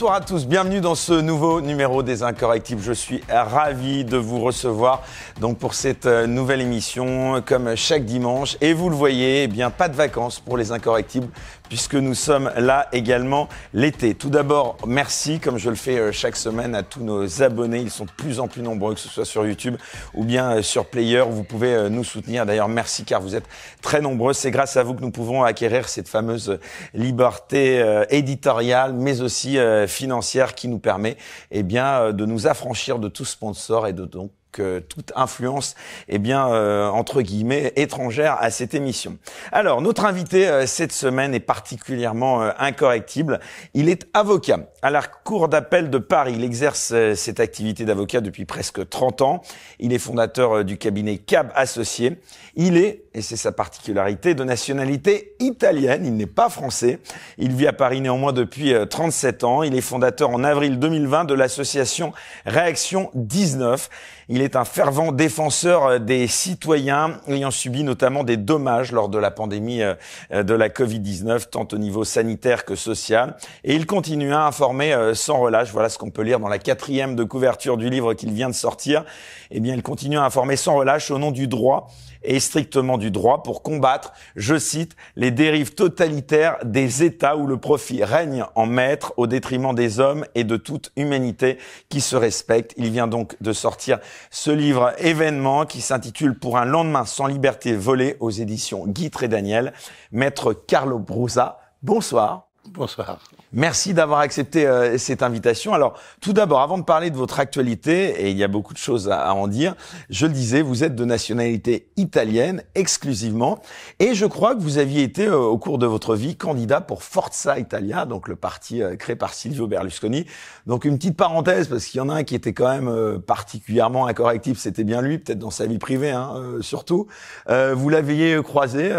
bonsoir à tous. Bienvenue dans ce nouveau numéro des Incorrectibles. Je suis ravi de vous recevoir donc pour cette euh, nouvelle émission comme chaque dimanche. Et vous le voyez, eh bien pas de vacances pour les Incorrectibles puisque nous sommes là également l'été. Tout d'abord, merci, comme je le fais euh, chaque semaine, à tous nos abonnés. Ils sont de plus en plus nombreux, que ce soit sur YouTube ou bien euh, sur Player. Vous pouvez euh, nous soutenir. D'ailleurs, merci car vous êtes très nombreux. C'est grâce à vous que nous pouvons acquérir cette fameuse liberté éditoriale, mais aussi financière qui nous permet eh bien, de nous affranchir de tout sponsor et de donc que toute influence eh bien euh, entre guillemets étrangère à cette émission. Alors notre invité euh, cette semaine est particulièrement euh, incorrectible. Il est avocat à la cour d'appel de Paris. Il exerce cette activité d'avocat depuis presque 30 ans. Il est fondateur du cabinet Cab Associé. Il est et c'est sa particularité de nationalité italienne. Il n'est pas français. Il vit à Paris néanmoins depuis 37 ans. Il est fondateur en avril 2020 de l'association Réaction 19 il est un fervent défenseur euh, des citoyens ayant subi notamment des dommages lors de la pandémie euh, euh, de la Covid-19, tant au niveau sanitaire que social. Et il continue à informer sans relâche. Voilà ce qu'on peut lire dans la quatrième de couverture du livre qu'il vient de sortir. Eh bien, il continue à informer sans relâche au nom du droit et strictement du droit pour combattre, je cite, les dérives totalitaires des États où le profit règne en maître au détriment des hommes et de toute humanité qui se respecte. Il vient donc de sortir ce livre événement qui s'intitule Pour un lendemain sans liberté volée aux éditions Guy et Daniel. Maître Carlo Brusa, bonsoir. Bonsoir. Merci d'avoir accepté euh, cette invitation. Alors, tout d'abord, avant de parler de votre actualité, et il y a beaucoup de choses à, en dire, je le disais, vous êtes de nationalité italienne exclusivement, et je crois que vous aviez été, euh, au cours de votre vie, candidat pour Forza Italia, donc le parti euh, créé par Silvio Berlusconi. Donc, une petite parenthèse, parce qu'il y en a un qui était quand même particulièrement incorrectif, c'était bien lui, peut-être dans sa vie privée, hein, surtout. vous l'aviez croisé.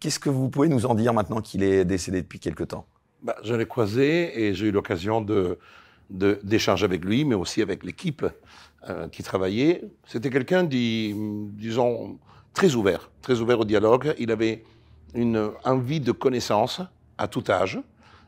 Qu'est-ce que vous pouvez nous en dire maintenant qu'il est décédé depuis quelque temps? Bah, Je l'ai croisé et j'ai eu l'occasion de, d'échanger avec lui, mais aussi avec l'équipe euh, qui travaillait. C'était quelqu'un, disons, très ouvert, très ouvert au dialogue. Il avait une envie de connaissance à tout âge.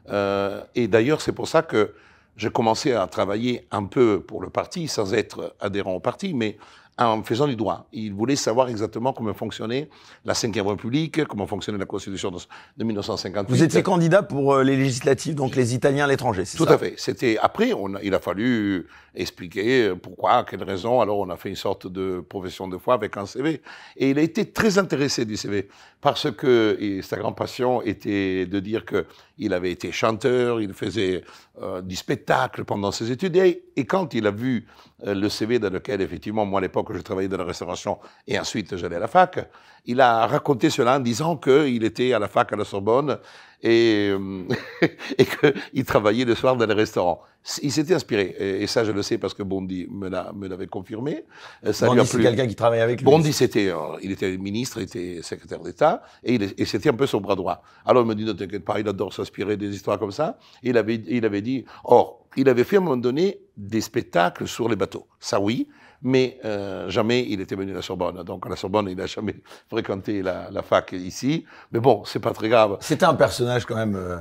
Euh, et d'ailleurs, c'est pour ça que j'ai commencé à travailler un peu pour le parti, sans être adhérent au parti, mais en faisant du droit. Il voulait savoir exactement comment fonctionnait la Ve République, comment fonctionnait la Constitution de 1958. Vous étiez candidat pour euh, les législatives, donc les Italiens à l'étranger, c'est ça Tout à fait. C'était après, on il a fallu expliquer pourquoi, quelles raisons. Alors on a fait une sorte de profession de foi avec un CV. Et il a été très intéressé du CV parce que sa grande passion était de dire que il avait été chanteur, il faisait euh, du spectacle pendant ses études. Et, quand il a vu euh, le CV dans lequel, effectivement, moi à l'époque, je travaillais dans la restauration et ensuite j'allais à la fac, il a raconté cela en disant qu'il était à la fac à la Sorbonne et, euh, et qu'il travaillait le soir dans les restaurants. Il s'était inspiré, et, ça je le sais parce que Bondi me l'avait confirmé. Euh, ça Bondi, c'est quelqu'un qui travaillait avec lui Bondi, c'était, euh, il était ministre, il était secrétaire d'État, et, et c'était un peu son bras droit. Alors il me dit, ne t'inquiète pas, il adore s'inspirer des histoires comme ça. Et il avait, il avait dit, or, il avait fait à un moment donné des spectacles sur les bateaux. Ça oui, mais euh, jamais il était venu à la Sorbonne. Donc à la Sorbonne, il n'a jamais fréquenté la, la, fac ici. Mais bon, c'est pas très grave. C'était un personnage quand même euh,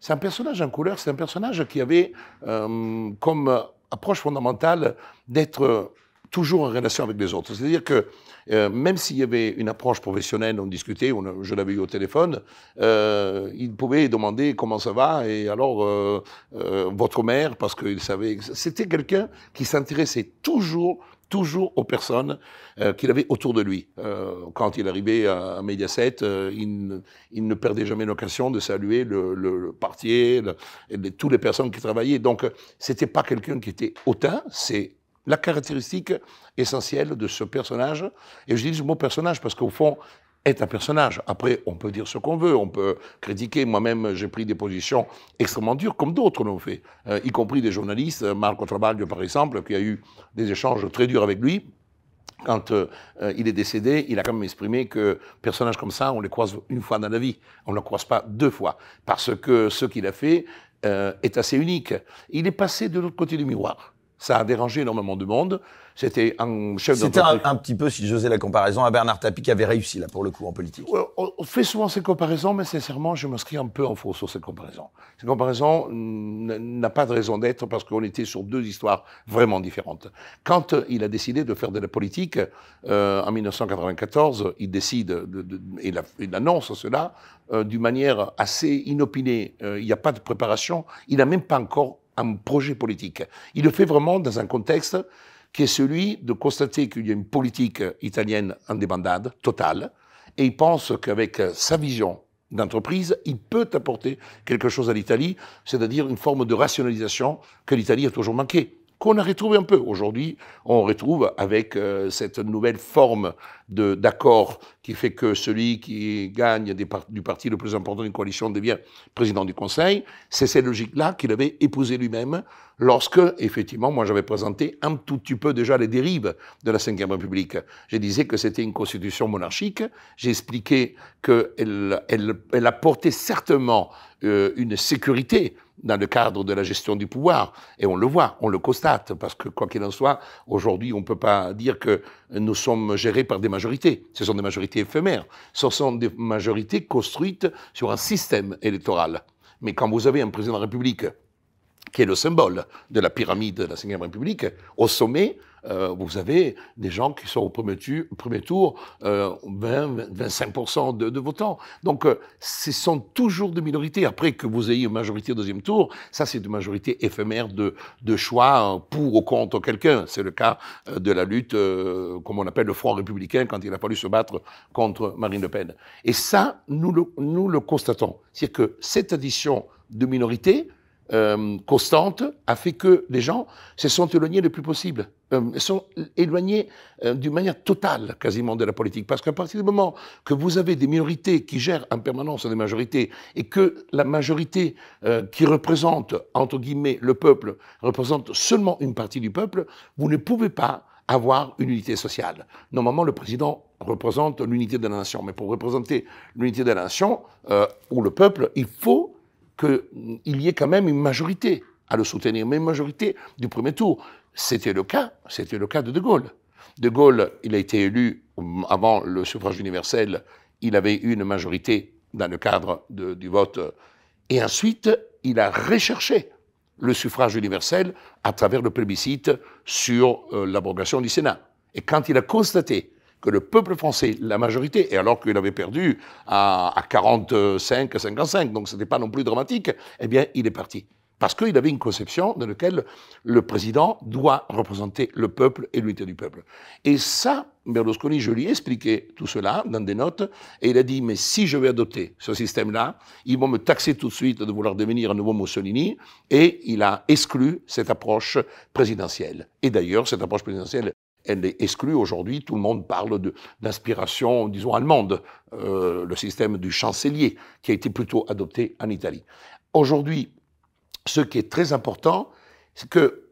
C'est un personnage en couleur. C'est un personnage qui avait euh, comme approche fondamentale d'être toujours en relation avec les autres. C'est-à-dire que euh, même s'il y avait une approche professionnelle, on discutait, je l'avais eu au téléphone, euh, il pouvait demander comment ça va et alors euh, euh votre mère, parce qu'il savait. C'était quelqu'un qui s'intéressait toujours toujours aux personnes euh, qu'il avait autour de lui. Euh, quand il arrivait à, Mediaset, il, il, ne perdait jamais l'occasion de saluer le, le, le parti, et toutes les personnes qui travaillaient. Donc, c'était pas quelqu'un qui était hautain, c'est la caractéristique essentielle de ce personnage. Et je dis le mot personnage parce qu'au fond, est un personnage. Après, on peut dire ce qu'on veut, on peut critiquer. Moi-même, j'ai pris des positions extrêmement dures, comme d'autres l'ont fait, euh, y compris des journalistes. Marco Trabaglio, par exemple, qui a eu des échanges très durs avec lui. Quand euh, il est décédé, il a quand même exprimé que personnages comme ça, on les croise une fois dans la vie. On ne les croise pas deux fois. Parce que ce qu'il a fait euh, est assez unique. Il est passé de l'autre côté du miroir. Ça a dérangé énormément de monde. C'était un chef C'était un, un, petit peu, si j'osais la comparaison, à Bernard Tapie qui avait réussi, là, pour le coup, en politique. On fait souvent ces comparaisons, mais sincèrement, je m'inscris un peu en faux sur ces comparaisons. Ces comparaisons n'a pas de raison d'être parce qu'on était sur deux histoires vraiment différentes. Quand il a décidé de faire de la politique, euh, en 1994, il décide, de, de, il, annonce cela euh, d'une manière assez inopinée. Euh, il n'y a pas de préparation, il n'a même pas encore un projet politique. Il le fait vraiment dans un contexte qui est celui de constater qu'il y a une politique italienne en débandade totale, et il pense qu'avec sa vision d'entreprise, il peut apporter quelque chose à l'Italie, c'est-à-dire une forme de rationalisation que l'Italie a toujours manqué qu'on a retrouvé un peu. Aujourd'hui, on retrouve avec euh, cette nouvelle forme d'accord qui fait que celui qui gagne des du parti le plus important d'une coalition devient président du Conseil. C'est cette logique-là qu'il avait épousée lui-même lorsque, effectivement, moi j'avais présenté un tout petit peu déjà les dérives de la Ve République. Je disais que c'était une constitution monarchique. J'ai expliqué qu'elle elle, elle apportait certainement euh, une sécurité dans le cadre de la gestion du pouvoir. Et on le voit, on le constate, parce que quoi qu'il en soit, aujourd'hui, on ne peut pas dire que nous sommes gérés par des majorités. Ce sont des majorités éphémères. Ce sont des majorités construites sur un système électoral. Mais quand vous avez un président de la République qui est le symbole de la pyramide de la Ve République, au sommet, euh, vous avez des gens qui sont au premier, tour, euh, 20, 25% de, de, votants. Donc, euh, ce sont toujours des minorités. Après que vous ayez une majorité au deuxième tour, ça, c'est une majorité éphémère de, de choix pour ou contre quelqu'un. C'est le cas euh, de la lutte, euh, comme on appelle le Front républicain, quand il a fallu se battre contre Marine Le Pen. Et ça, nous le, nous le constatons. C'est-à-dire que cette addition de minorités, euh, constante a fait que les gens se sont éloignés le plus possible, euh, sont éloignés euh, d'une manière totale quasiment de la politique. Parce qu'à partir du moment que vous avez des minorités qui gèrent en permanence des majorités et que la majorité euh, qui représente, entre guillemets, le peuple, représente seulement une partie du peuple, vous ne pouvez pas avoir une unité sociale. Normalement, le président représente l'unité de la nation. Mais pour représenter l'unité de la nation euh, ou le peuple, il faut qu'il y ait quand même une majorité à le soutenir, mais une majorité du premier tour. C'était le cas, c'était le cas de De Gaulle. De Gaulle, il a été élu avant le suffrage universel, il avait eu une majorité dans le cadre du vote, et ensuite, il a recherché le suffrage universel à travers le plébiscite sur euh, l'abrogation du Sénat. Et quand il a constaté que le peuple français, la majorité, et alors qu'il avait perdu à, à 45, 55, donc ce n'était pas non plus dramatique, eh bien, il est parti. Parce qu'il avait une conception dans laquelle le président doit représenter le peuple et l'unité du peuple. Et ça, Berlusconi, je lui ai expliqué tout cela dans des notes, et il a dit, mais si je vais adopter ce système-là, ils vont me taxer tout de suite de vouloir devenir un nouveau Mussolini, et il a exclu cette approche présidentielle. Et d'ailleurs, cette approche présidentielle elle est exclue aujourd'hui. Tout le monde parle d'inspiration, disons, allemande, euh, le système du chancelier, qui a été plutôt adopté en Italie. Aujourd'hui, ce qui est très important, c'est que,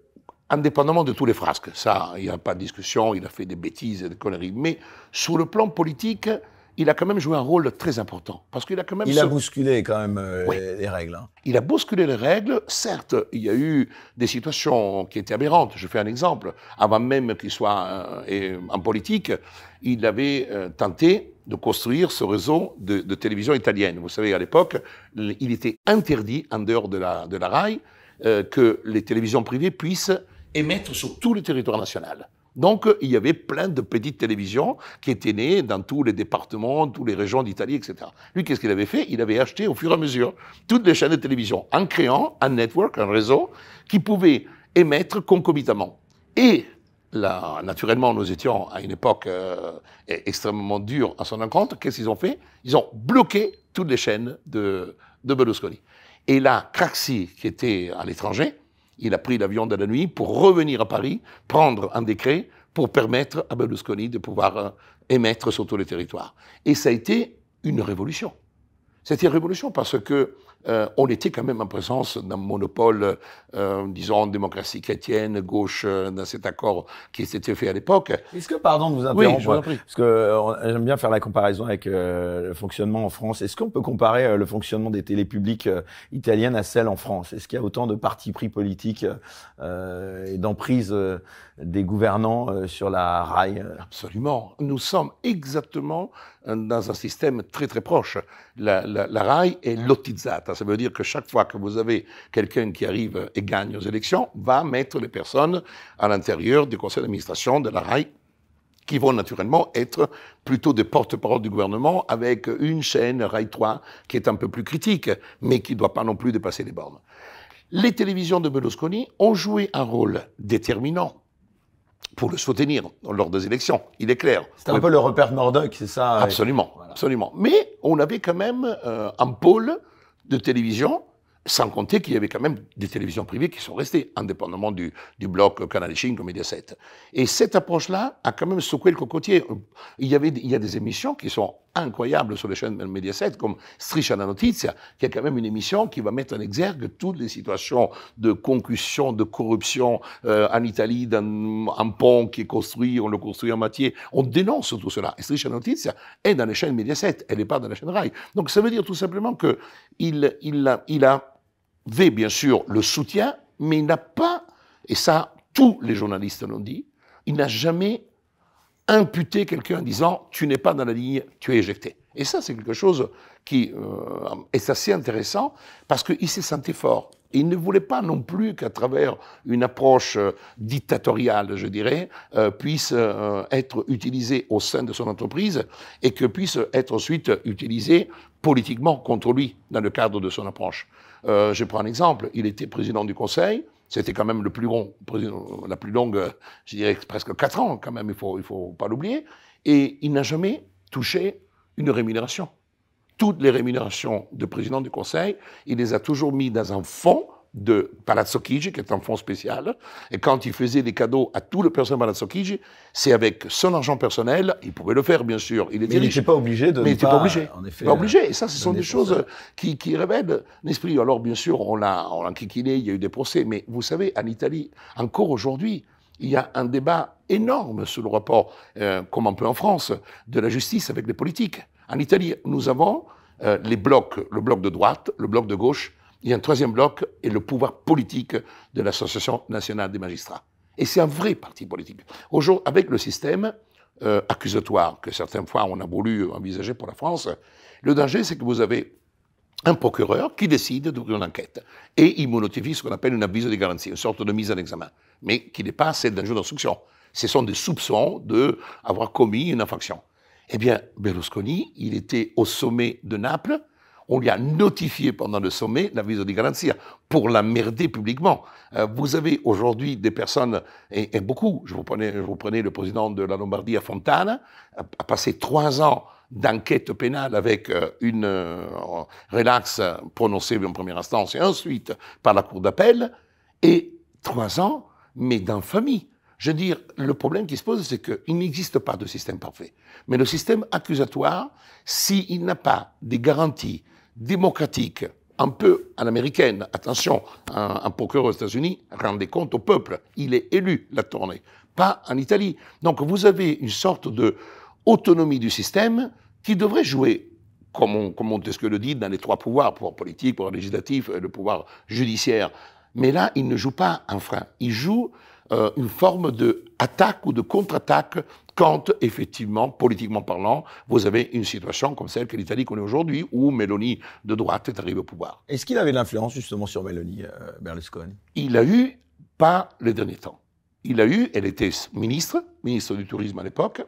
indépendamment de tous les frasques, ça, il n'y a pas de discussion, il a fait des bêtises et des conneries, mais sur le plan politique, il a quand même joué un rôle très important. Parce qu'il a quand même. Il a bousculé quand même euh, les règles. Hein. Il a bousculé les règles. Certes, il y a eu des situations qui étaient aberrantes. Je fais un exemple. Avant même qu'il soit euh, en politique, il avait euh, tenté de construire ce réseau de, de, télévision italienne. Vous savez, à l'époque, il était interdit, en dehors de la, de la RAI, que les télévisions privées puissent émettre sur tout le territoire national. Donc, il y avait plein de petites télévisions qui étaient nées dans tous les départements, toutes les régions d'Italie, etc. Lui, qu'est-ce qu'il avait fait? Il avait acheté au fur et à mesure toutes les chaînes de télévision en créant un network, un réseau, qui pouvait émettre concomitamment. Et là, naturellement, nous étions à une époque euh, extrêmement dure à son encontre. Qu'est-ce qu'ils ont fait? Ils ont bloqué toutes les chaînes de, de Berlusconi. Et là, Craxi, qui était à l'étranger, il a pris l'avion de la nuit pour revenir à Paris, prendre un décret pour permettre à Berlusconi de pouvoir euh, émettre sur tous les territoires. Et ça a été une révolution. C'était une révolution parce que euh, on était quand même en présence d'un monopole, euh, disons, démocratie chrétienne, gauche, euh, dans cet accord qui s'était fait à l'époque. Est-ce que, pardon de vous interrompre, parce que j'aime bien faire la comparaison avec le fonctionnement en France. Est-ce qu'on peut comparer le fonctionnement des télés publiques italiennes à celle en France? Est-ce qu'il y a autant de partis pris politiques et d'emprise des gouvernants sur la RAI Absolument. Nous sommes exactement dans un système très très proche. La, la, la RAI est lotizzata, ça veut dire que chaque fois que vous avez quelqu'un qui arrive et gagne aux élections, va mettre les personnes à l'intérieur du conseil d'administration de la RAI qui vont naturellement être plutôt des porte-parole du gouvernement avec une chaîne RAI 3 qui est un peu plus critique, mais qui ne doit pas non plus dépasser les bornes. Les télévisions de Berlusconi ont joué un rôle déterminant pour le soutenir lors des élections, il est clair. C'est un peu le repère Murdoch, c'est ça Absolument, absolument. Mais on avait quand même euh, un pôle de télévision sans compter qu'il y avait quand même des télévisions privées qui sont restées, indépendamment du, du bloc Canal 5 ou Mediaset. Et cette approche-là a quand même secoué le cocotier. Il y, avait, il y a des émissions qui sont incroyables sur les chaînes Mediaset, comme Striscia la Notizia, qui est quand même une émission qui va mettre en exergue toutes les situations de concussion, de corruption euh, en Italie, dans un pont qui est construit, on le construit en matière. On dénonce tout cela. Et Striscia la Notizia est dans les chaînes Mediaset, elle n'est pas dans la chaîne RAI. Donc ça veut dire tout simplement qu'il il, il, il a avait bien sûr le soutien, mais il n'a pas, et ça tous les journalistes l'ont dit, il n'a jamais imputé quelqu'un en disant tu n'es pas dans la ligne, tu es éjecté. Et ça, c'est quelque chose qui euh, est assez intéressant parce qu'il s'est senti fort. Il ne voulait pas non plus qu'à travers une approche euh, dictatoriale, je dirais, euh, puisse être utilisé au sein de son entreprise et que puisse être ensuite utilisé politiquement contre lui dans le cadre de son approche. Euh, je prends un exemple. Il était président du Conseil. C'était quand même le plus long, la plus longue, je dirais presque quatre ans quand même, il ne faut, il faut pas l'oublier. Et il n'a jamais touché une rémunération. Toutes les rémunérations de président du Conseil, il les a toujours mis dans un fonds de Palazzo Chigi, qui est un fonds spécial. Et quand il faisait des cadeaux à tout le personnel Palazzo Chigi, c'est avec son argent personnel. Il pouvait le faire, bien sûr. Il était Mais il n'était pas obligé de. Mais il n'était pas, obligé. En effet, pas obligé. Et ça, ce sont des choses qui, qui révèlent l'esprit. Alors, bien sûr, on l'a, on l'a il y a eu des procès. Mais vous savez, en Italie, encore aujourd'hui, il y a un débat énorme sur le rapport, euh, comme un peu en France, de la justice avec les politiques. En Italie, nous avons euh, les blocs, le bloc de droite, le bloc de gauche, il y a un troisième bloc et le pouvoir politique de l'Association nationale des magistrats. Et c'est un vrai parti politique. Aujourd'hui, avec le système euh, accusatoire que certaines fois on a voulu envisager pour la France, le danger c'est que vous avez un procureur qui décide d'ouvrir une enquête et il me notifie ce qu'on appelle une avis de garantie, une sorte de mise en examen, mais qui n'est pas celle d'un juge d'instruction. Ce sont des soupçons d'avoir commis une infraction. Eh bien, Berlusconi, il était au sommet de Naples, on lui a notifié pendant le sommet la visa di garanzia pour la merder publiquement. Euh, vous avez aujourd'hui des personnes, et, beaucoup, je vous, prenais, vous prenez le président de la Lombardie à Fontana, a, passé trois ans d'enquête pénale avec euh, une euh, relax prononcée en première instance et ensuite par la Cour d'appel, et trois ans, mais d'infamie. Je veux dire, le problème qui se pose, c'est qu'il n'existe pas de système parfait. Mais le système accusatoire, s'il n'a pas des garanties démocratique, un peu à l'américaine. Attention, un, procureur aux États-Unis, rendez compte au peuple, il est élu la tournée, pas en Italie. Donc vous avez une sorte de autonomie du système qui devrait jouer, comme, on, comme Montesquieu le dit, dans les trois pouvoirs, pouvoir politique, pouvoir législatif et le pouvoir judiciaire. Mais là, il ne joue pas un frein, il joue euh, une forme de attaque ou de contre-attaque quand, effectivement, politiquement parlant, vous avez une situation comme celle que l'Italie connaît aujourd'hui, où Meloni de droite est arrivée au pouvoir. Est-ce qu'il avait de l'influence justement sur Meloni, euh, Berlusconi? Il a eu, pas les derniers temps. Il a eu, elle était ministre, ministre du Tourisme à l'époque,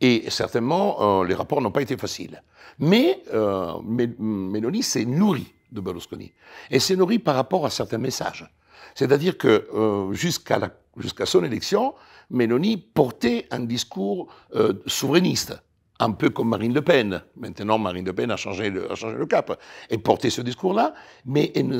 et certainement, euh, les rapports n'ont pas été faciles. Mais euh, Meloni s'est nourrie de Berlusconi. Et s'est nourrie par rapport à certains messages. C'est-à-dire que euh, jusqu'à son élection, Mélanie portait un discours euh, souverainiste, un peu comme Marine Le Pen. Maintenant, Marine Le Pen a changé le, cap. Elle portait ce discours-là, mais elle ne,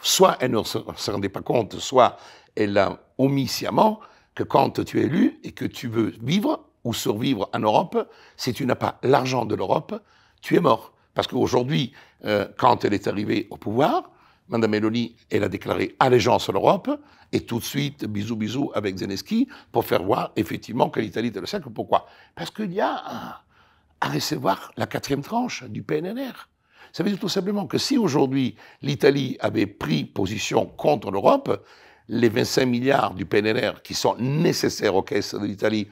soit elle ne se, rendait pas compte, soit elle a omis sciemment que quand tu es élu et que tu veux vivre ou survivre en Europe, si tu n'as pas l'argent de l'Europe, tu es mort Parce qu'aujourd'hui, euh, quand elle est arrivée au pouvoir, Mme Meloni, elle a déclaré allégeance à l'Europe, et tout de suite, bisous, bisous avec Zelensky, pour faire voir effectivement que l'Italie était le cercle. Pourquoi? Parce qu'il y a à, recevoir la quatrième tranche du PNR. Ça veut dire tout simplement que si aujourd'hui l'Italie avait pris position contre l'Europe, les 25 milliards du PNR qui sont nécessaires aux caisses de l'Italie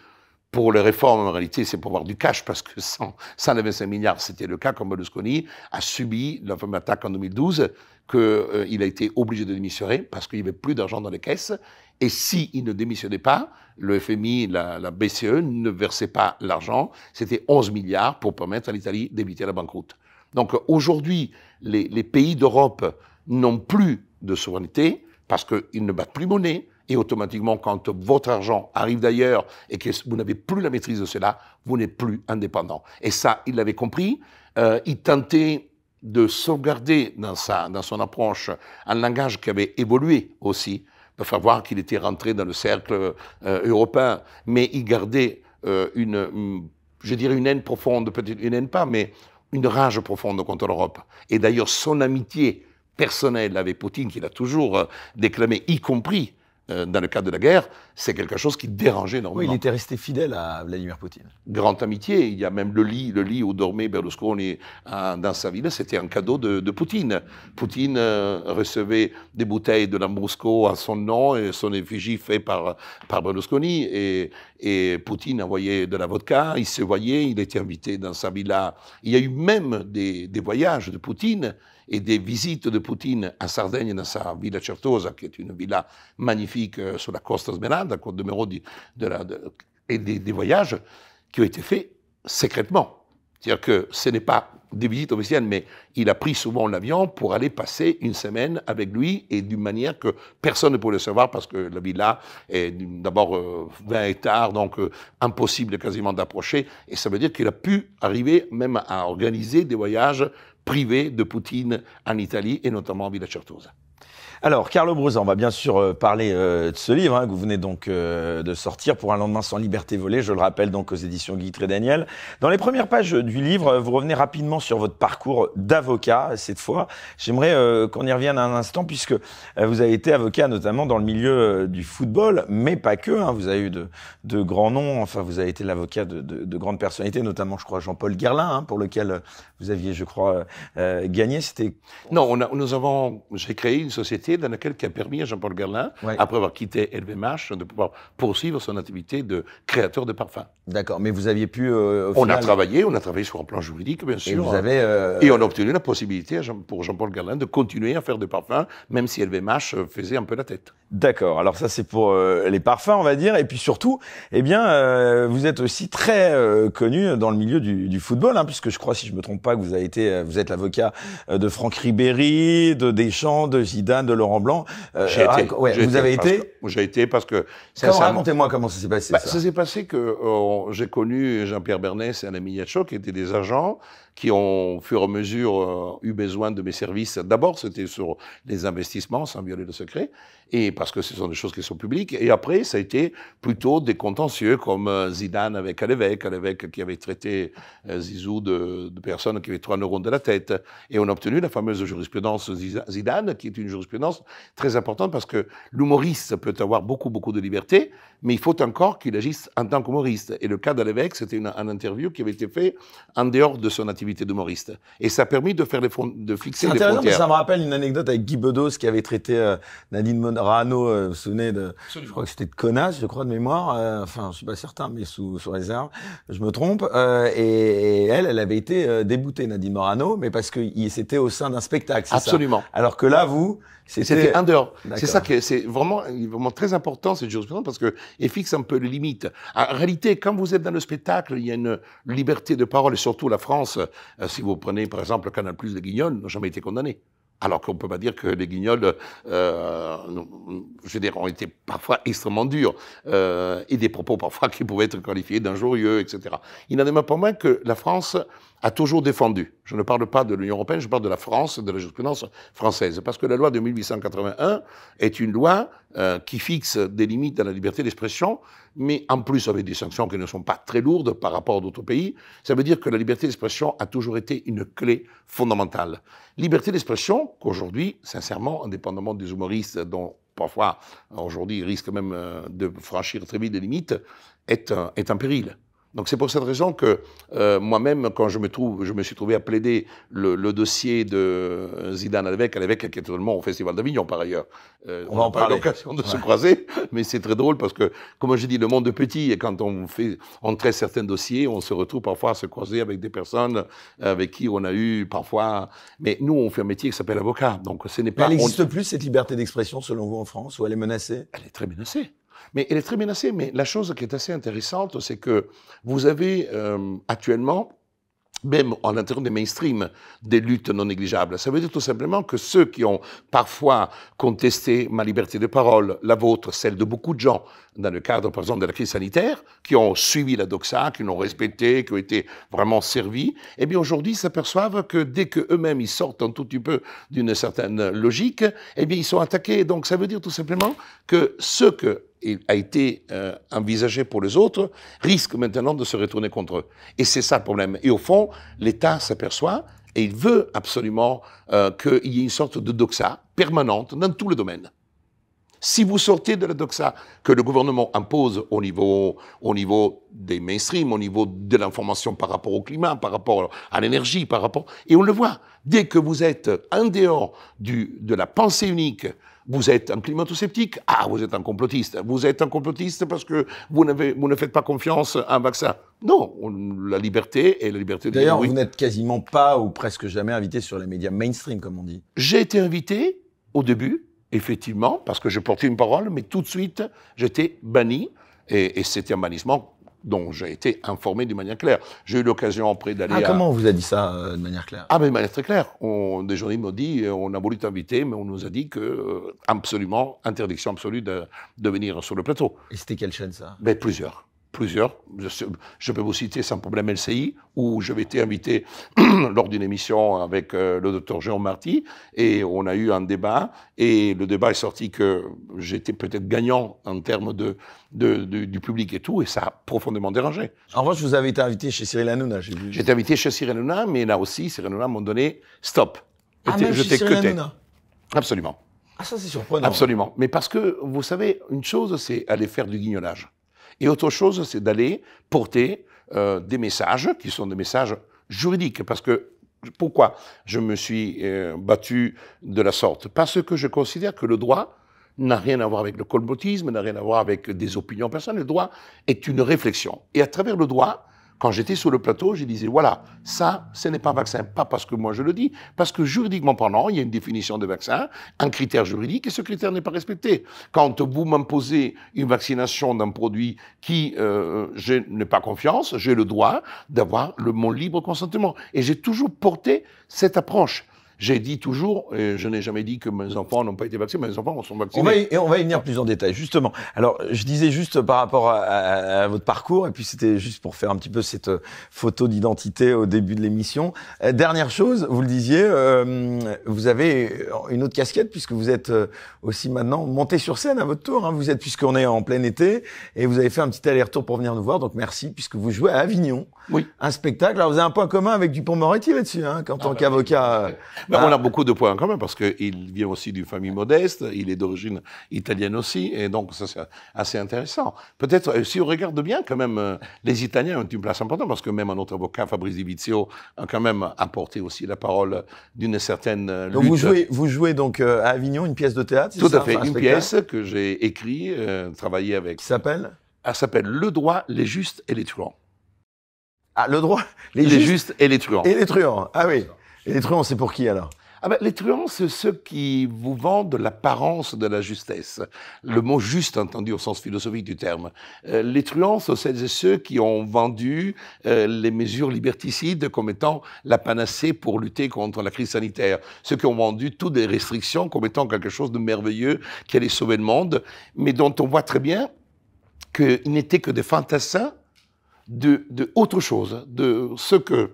pour les réformes, en réalité, c'est pour avoir du cash, parce que sans, sans les 25 milliards, c'était le cas, comme Berlusconi a subi la fameuse attaque en 2012, qu'il euh, a été obligé de démissionner parce qu'il n'y avait plus d'argent dans les caisses. Et s'il il ne démissionnait pas, le FMI, la, la BCE ne versait pas l'argent. C'était 11 milliards pour permettre à l'Italie d'éviter la banqueroute. Donc aujourd'hui, les, les pays d'Europe n'ont plus de souveraineté parce qu'ils ne battent plus monnaie. Et automatiquement, quand votre argent arrive d'ailleurs et que vous n'avez plus la maîtrise de cela, vous n'êtes plus indépendant. Et ça, il l'avait compris. Euh, il tentait de sauvegarder dans, sa, dans son approche un langage qui avait évolué aussi, pour faire voir qu'il était rentré dans le cercle euh, européen, mais il gardait euh, une, je dirais une haine profonde, peut-être une haine pas, mais une rage profonde contre l'Europe. Et d'ailleurs, son amitié personnelle avec Poutine, qu'il a toujours euh, déclamé, y compris dans le cadre de la guerre, c'est quelque chose qui dérangeait énormément. Oui, il était resté fidèle à Vladimir Poutine. Grande amitié. Il y a même le lit, le lit où dormait Berlusconi euh, dans sa ville, c'était un cadeau de, de Poutine. Poutine euh, recevait des bouteilles de Lambrusco à son nom et son effigie fait par, par Berlusconi. Et, et Poutine envoyait de la vodka, il se voyait, il était invité dans sa villa. Il y a eu même des, des voyages de Poutine et des visites de Poutine à Sardaigne dans sa villa Certosa, qui est une villa magnifique euh, sur la Costa Smeralda, côte de de et des, des, voyages qui ont été faits secrètement. C'est-à-dire que ce n'est pas des visites officielles, mais il a pris souvent l'avion pour aller passer une semaine avec lui et d'une manière que personne ne pouvait le savoir parce que la villa est d'abord euh, 20 hectares, donc euh, impossible quasiment d'approcher. Et ça veut dire qu'il a pu arriver même à organiser des voyages privés de Poutine en Italie et notamment à Villa Certosa. Alors, Carlo Brosa, on va bien sûr euh, parler euh, de ce livre hein, que vous venez donc euh, de sortir pour un lendemain sans liberté volée. Je le rappelle donc aux éditions Guy Daniel. Dans les premières pages du livre, vous revenez rapidement sur votre parcours d'avocat cette fois. J'aimerais euh, qu'on y revienne un instant puisque euh, vous avez été avocat notamment dans le milieu euh, du football, mais pas que. Hein, vous avez eu de, de, grands noms. Enfin, vous avez été l'avocat de, de, de, grandes personnalités, notamment, je crois, Jean-Paul Guerlain, hein, pour lequel vous aviez, je crois, gagné. C'était non, on a, nous avons. J'ai créé une société dans laquelle qui a permis à Jean-Paul ouais. après avoir quitté LVMH, de pouvoir poursuivre son activité de créateur de parfums. D'accord, mais vous aviez pu. Euh, on final... a travaillé, on a travaillé sur un plan juridique, bien sûr. Et vous avez. Euh... Et on a obtenu la possibilité pour Jean-Paul Guerlain de continuer à faire des parfums, même si LVMH faisait un peu la tête. D'accord. Alors ça c'est pour euh, les parfums, on va dire, et puis surtout, eh bien, euh, vous êtes aussi très euh, connu dans le milieu du, du football, hein, puisque je crois, si je me trompe pas, que vous avez été, vous êtes l'avocat de Franck Ribéry, de Deschamps, de Zidane, de Laurent Blanc. j'ai été. Ouais, vous avez été. J'ai été parce que. Racontez-moi comment ça s'est passé. Bah, ça, ça s'est passé que j'ai connu Jean-Pierre Bernès et Alain Mignachot, qui étaient des agents qui ont, au fur et à mesure, euh, eu besoin de mes services. D'abord, c'était sur les investissements, sans violer le secret, et parce que ce sont des choses qui sont publiques. Et après, ça a été plutôt des contentieux, comme euh, Zidane avec Alévèque, Alévèque qui avait traité euh, Zizou de, de, personnes qui avaient trois neurones de la tête. Et on a obtenu la fameuse jurisprudence Zidane, qui est une jurisprudence très importante parce que l'humoriste peut avoir beaucoup, beaucoup de liberté, mais il faut encore qu'il agisse en tant qu'humoriste. Et le cas d'Alévèque, c'était une, une interview qui avait été fait en dehors de son activité d'humoriste. Et ça a permis de faire les de fixer les frontières. Ça me rappelle une anecdote avec Guy Bedos qui avait traité euh, Nadine Morano, euh, vous vous souvenez de, Absolument. je crois que c'était de connasse, je crois de mémoire, euh, enfin je suis pas certain, mais sous, sous réserve, je me trompe. Euh, et, et, elle, elle avait été euh, déboutée Nadine Morano, mais parce que c'était au sein d'un spectacle. Absolument. Ça? Alors que là, vous, c'était en dehors. C'est ça que c'est vraiment, vraiment très important cette jurisprudence parce que elle fixe un peu les limites. En réalité, quand vous êtes dans le spectacle, il y a une liberté de parole et surtout la France. Euh, si vous prenez par exemple Canal Plus de Guignol, n'ont jamais été condamnés. Alors qu'on peut pas dire que les guignols, euh, je veux dire, ont été parfois extrêmement durs euh, et des propos parfois qui pouvaient être qualifiés d'injurieux, etc. Il n'en est pas moins que la France a toujours défendu. Je ne parle pas de l'Union européenne, je parle de la France, de la jurisprudence française. Parce que la loi de 1881 est une loi euh, qui fixe des limites à la liberté d'expression, mais en plus avec des sanctions qui ne sont pas très lourdes par rapport à d'autres pays. Ça veut dire que la liberté d'expression a toujours été une clé fondamentale. Liberté d'expression qu'aujourd'hui, sincèrement, indépendamment des humoristes dont parfois aujourd'hui ils risquent même euh, de franchir très vite des limites, est est un péril. Donc c'est pour cette raison que euh, moi-même, quand je me, trouve, je me suis trouvé à plaider le, dossier de Zidane à l'évêque, à l'évêque qui est totalement au Festival d'Avignon par ailleurs. Euh, on va en parler. l'occasion de se croiser, mais c'est très drôle parce que, comme je dis, le monde est petit et quand on, fait, on traite certains dossiers, on se retrouve parfois à se croiser avec des personnes avec qui on a eu parfois... Mais nous, on fait un métier qui s'appelle avocat, donc ce n'est pas... elle n'existe plus cette liberté d'expression selon vous en France, ou elle est menacée? Elle est très menacée. Mais elle est très menacée. Mais la chose qui est assez intéressante, c'est que vous avez euh, actuellement même en l'intérieur des mainstream, des luttes non négligeables. Ça veut dire tout simplement que ceux qui ont parfois contesté ma liberté de parole, la vôtre, celle de beaucoup de gens, dans le cadre, par exemple, de la crise sanitaire, qui ont suivi la doxa, qui l'ont respecté, qui ont été vraiment servis, eh bien aujourd'hui s'aperçoivent que dès qu'eux-mêmes ils sortent un tout petit peu d'une certaine logique, eh bien ils sont attaqués. Donc ça veut dire tout simplement que ceux que a été euh, envisagé pour les autres, risque maintenant de se retourner contre eux. Et c'est ça le problème. Et au fond, l'État s'aperçoit et il veut absolument euh, qu'il y ait une sorte de doxa permanente dans tous les domaines. Si vous sortez de la doxa que le gouvernement impose au niveau, au niveau des mainstream, au niveau de l'information par rapport au climat, par rapport à l'énergie, par rapport... Et on le voit, dès que vous êtes en dehors de la pensée unique, vous êtes un climato-sceptique, ah, vous êtes un complotiste. Vous êtes un complotiste parce que vous, vous ne faites pas confiance à un vaccin. Non, la liberté et la liberté de D'ailleurs, vous n'êtes quasiment pas ou presque jamais invité sur les médias mainstream, comme on dit. J'ai été invité au début, effectivement, parce que je portais une parole, mais tout de suite, j'étais banni. Et, et c'était un bannissement dont j'ai été informé d'une manière claire. J'ai eu l'occasion après d'aller. Ah, comment on vous a dit ça euh, de manière claire? Ah, mais de manière très claire. On, des journalistes m'ont dit, euh, on a voulu t'inviter, mais on nous a dit que euh, absolument interdiction absolue de, de venir sur le plateau. Et c'était quelle chaîne ça? Ben, Plusieurs plusieurs. Je, peux vous citer sans problème LCI, où j'avais été invité lors d'une émission avec euh, le docteur Jean Marty, et on a eu un débat, et le débat est sorti que j'étais peut-être gagnant en termes de, du public et tout, et ça a profondément dérangé. En revanche, vous avez été invité chez Cyril Hanouna, j'ai vu. J'ai été invité chez Cyril Hanouna, mais là aussi, Cyril Hanouna m'a donné stop. Ah, même chez Cyril Hanouna Absolument. Ah, ça, c'est surprenant. Absolument. Mais parce que, vous savez, une chose, c'est aller faire du guignolage. Et autre chose, c'est d'aller porter euh, des messages qui sont des messages juridiques. Parce que pourquoi je me suis euh, battu de la sorte? Parce que je considère que le droit n'a rien à voir avec le colbotisme, n'a rien à voir avec des opinions personnelles. Le droit est une réflexion. Et à travers le droit, quand j'étais sur le plateau, je disais, voilà, ça, ce n'est pas vaccin. Pas parce que moi je le dis, parce que juridiquement parlant, il y a une définition de vaccin, un critère juridique, et ce critère n'est pas respecté. Quand vous m'imposez une vaccination d'un produit qui euh, je n'ai pas confiance, j'ai le droit d'avoir mon libre consentement. Et j'ai toujours porté cette approche. J'ai dit toujours, et je n'ai jamais dit que mes enfants n'ont pas été vaccinés, mes enfants sont vaccinés. On va y, et on va y venir plus en détail, justement. Alors, je disais juste par rapport à, votre parcours, et puis c'était juste pour faire un petit peu cette euh, photo d'identité au début de l'émission. Euh, dernière chose, vous le disiez, euh, vous avez une autre casquette puisque vous êtes aussi maintenant monté sur scène à votre tour. Hein. Vous êtes puisqu'on est en plein été et vous avez fait un petit aller-retour pour venir nous voir. Donc merci puisque vous jouez à Avignon. Oui. Un spectacle. Alors vous avez un point commun avec Dupont-Moretti là-dessus, hein, en tant ah, bah qu'avocat. Ben, on a beaucoup de points en commun parce qu'il vient aussi d'une famille modeste, il est d'origine italienne aussi, et donc ça c'est assez intéressant. Peut-être, euh, si on regarde bien, quand même, euh, les Italiens ont une place importante parce que même un autre avocat, Fabrice Divizio, a quand même apporté aussi la parole d'une certaine lutte. Donc vous jouez, vous jouez donc euh, à Avignon une pièce de théâtre Tout à fait, une pièce que j'ai écrite, euh, travaillé avec. Qui s'appelle Elle s'appelle Le droit, les justes et les truands. Ah, le droit, les, justes, et les truands. Et les truands, ah oui. Et les truands, c'est pour qui alors? Ah ben, les truands, c'est ceux qui vous vendent l'apparence de la justesse. Le mot juste entendu au sens philosophique du terme. Euh, les truands sont celles et ceux qui ont vendu euh, les mesures liberticides comme étant la panacée pour lutter contre la crise sanitaire. Ceux qui ont vendu toutes les restrictions comme étant quelque chose de merveilleux qui allait sauver le monde, mais dont on voit très bien qu'ils n'étaient que des fantassins de, de autre chose, de ce que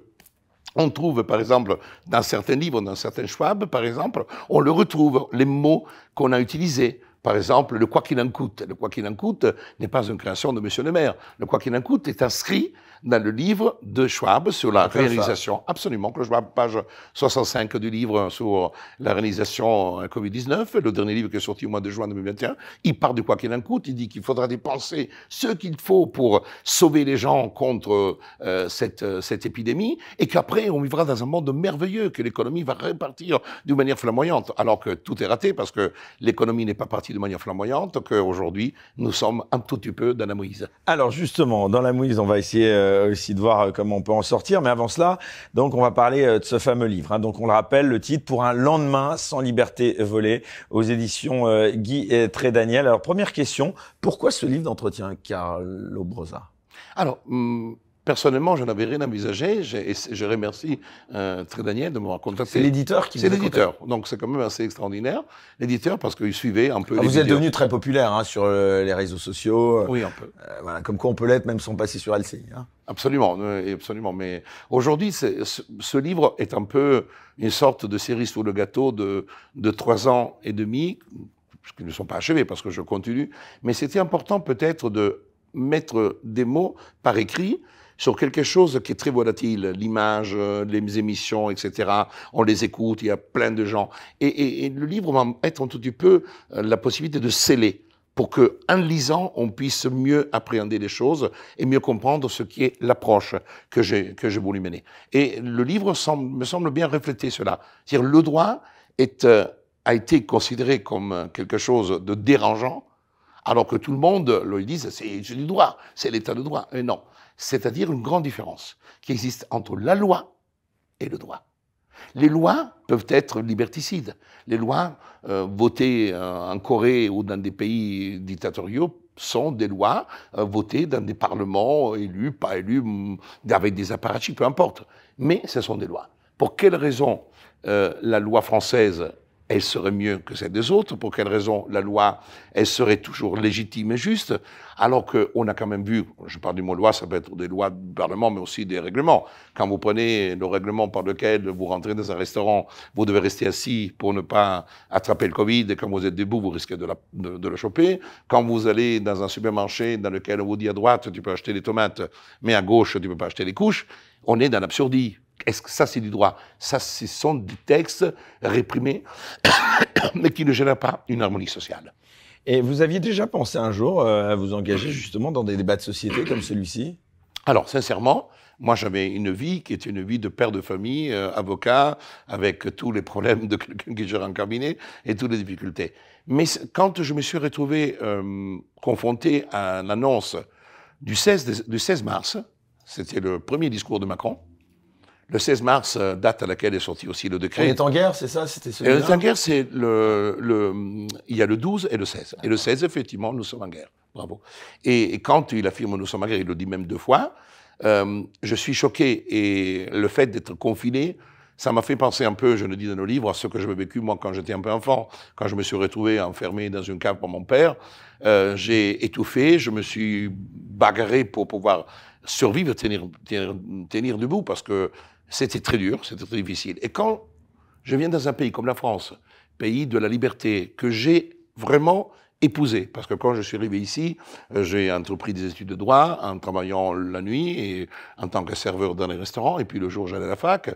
On trouve, par exemple, dans certains livres, dans certains Schwab, par exemple, on le retrouve, les mots qu'on a utilisés. Par exemple, le quoi qu'il en coûte. Le quoi qu'il en coûte n'est pas une création de Monsieur le maire. Le quoi qu'il en coûte est inscrit dans le livre de Schwab sur la réalisation. Absolument, que Schwab, page 65 du livre sur la réalisation Covid-19, le dernier livre qui est sorti au mois de juin 2021. Il parle de quoi qu'il en coûte. Il dit qu'il faudra dépenser ce qu'il faut pour sauver les gens contre euh, cette, cette épidémie et qu'après, on vivra dans un monde merveilleux, que l'économie va repartir d'une manière flamboyante. Alors que tout est raté parce que l'économie n'est pas partie de manière flamboyante, qu'aujourd'hui, nous sommes un tout petit peu dans la mouise. Alors justement, dans la mouise, on va essayer euh, aussi de voir euh, comment on peut en sortir. Mais avant cela, donc on va parler euh, de ce fameux livre. Hein. Donc on le rappelle, le titre pour un lendemain sans liberté volée aux éditions Guy et Trédaniel. Alors première question, pourquoi ce livre d'entretien, Carlo Brosa Alors. Hum, Personnellement, je n'avais rien envisagé. Je remercie euh, très Daniel de m'avoir contacté. C'est l'éditeur qui C'est l'éditeur. Donc c'est quand même assez extraordinaire. L'éditeur parce qu'il suivait un peu. Ah, vous êtes devenu très populaire hein, sur euh, les réseaux sociaux. Oui, un peu. Euh, voilà, comme quoi on peut l'être même sans passer sur LCI. Hein. Absolument, absolument. Mais aujourd'hui, ce, ce, livre est un peu une sorte de série sous le gâteau de, de trois ans et demi, qui ne sont pas achevés parce que je continue. Mais c'était important peut-être de mettre des mots par écrit sur quelque chose qui est très volatile, l'image, les émissions, etc. On les écoute, il y a plein de gens. Et, le livre va être un tout petit peu euh, la possibilité de sceller pour que, en lisant, on puisse mieux appréhender les choses et mieux comprendre ce qui est l'approche que j'ai que j'ai voulu mener. Et le livre me semble bien refléter cela. C'est-à-dire le droit euh, a été considéré comme quelque chose de dérangeant, alors que tout le monde le dit, c'est du droit, c'est l'état de droit. Non, c'est-à-dire une grande différence qui existe entre la loi et le droit. Les lois peuvent être liberticides. Les lois euh, votées euh, en Corée ou dans des pays dictatoriaux sont des lois euh, votées dans des parlements élus, pas élus, mm, avec des apparatchiks, peu importe. Mais ce sont des lois. Pour quelle raison la loi française elle serait mieux que celle des autres. Pour quelle raison la loi, elle serait toujours légitime et juste, alors qu'on a quand même vu, je parle du mot loi, ça peut être des lois du Parlement, mais aussi des règlements. Quand vous prenez le règlement par lequel vous rentrez dans un restaurant, vous devez rester assis pour ne pas attraper le Covid, et quand vous êtes debout, vous risquez de, la, de, le choper. Quand vous allez dans un supermarché dans lequel on vous dit à droite, tu peux acheter les tomates, mais à gauche, tu ne peux pas acheter les couches, on est dans l'absurdie. Est-ce que ça, c'est du droit? Ça, ce sont des textes réprimés, mais qui ne gênent pas une harmonie sociale. Et vous aviez déjà pensé un jour euh, à vous engager justement dans des débats de société comme celui-ci? Alors, sincèrement, moi, j'avais une vie qui était une vie de père de famille, euh, avocat, avec tous les problèmes de quelqu'un qui gère un cabinet et toutes les difficultés. Mais quand je me suis retrouvé euh, confronté à l'annonce du 16, du 16 mars, c'était le premier discours de Macron, le 16 mars, euh, date à laquelle est sorti aussi le décret. On est en guerre, c'est ça C'était On est en guerre, c'est le, le, il y a le 12 et le 16. Et le 16, effectivement, nous sommes en guerre. Bravo. Et, quand il affirme nous sommes en guerre, il le dit même deux fois, euh, je suis choqué. Et le fait d'être confiné, ça m'a fait penser un peu, je le dis dans nos livres, à ce que j'avais vécu moi quand j'étais un peu enfant, quand je me suis retrouvé enfermé dans une cave par mon père. Euh, j'ai étouffé, je me suis bagarré pour pouvoir survivre, tenir, tenir, tenir debout, parce que c'était très dur, c'était très difficile. Et quand je viens dans un pays comme la France, pays de la liberté, que j'ai vraiment épousé, parce que quand je suis arrivé ici, euh, j'ai entrepris des études de droit en travaillant la nuit et en tant que serveur dans les restaurants, et puis le jour j'allais à la fac.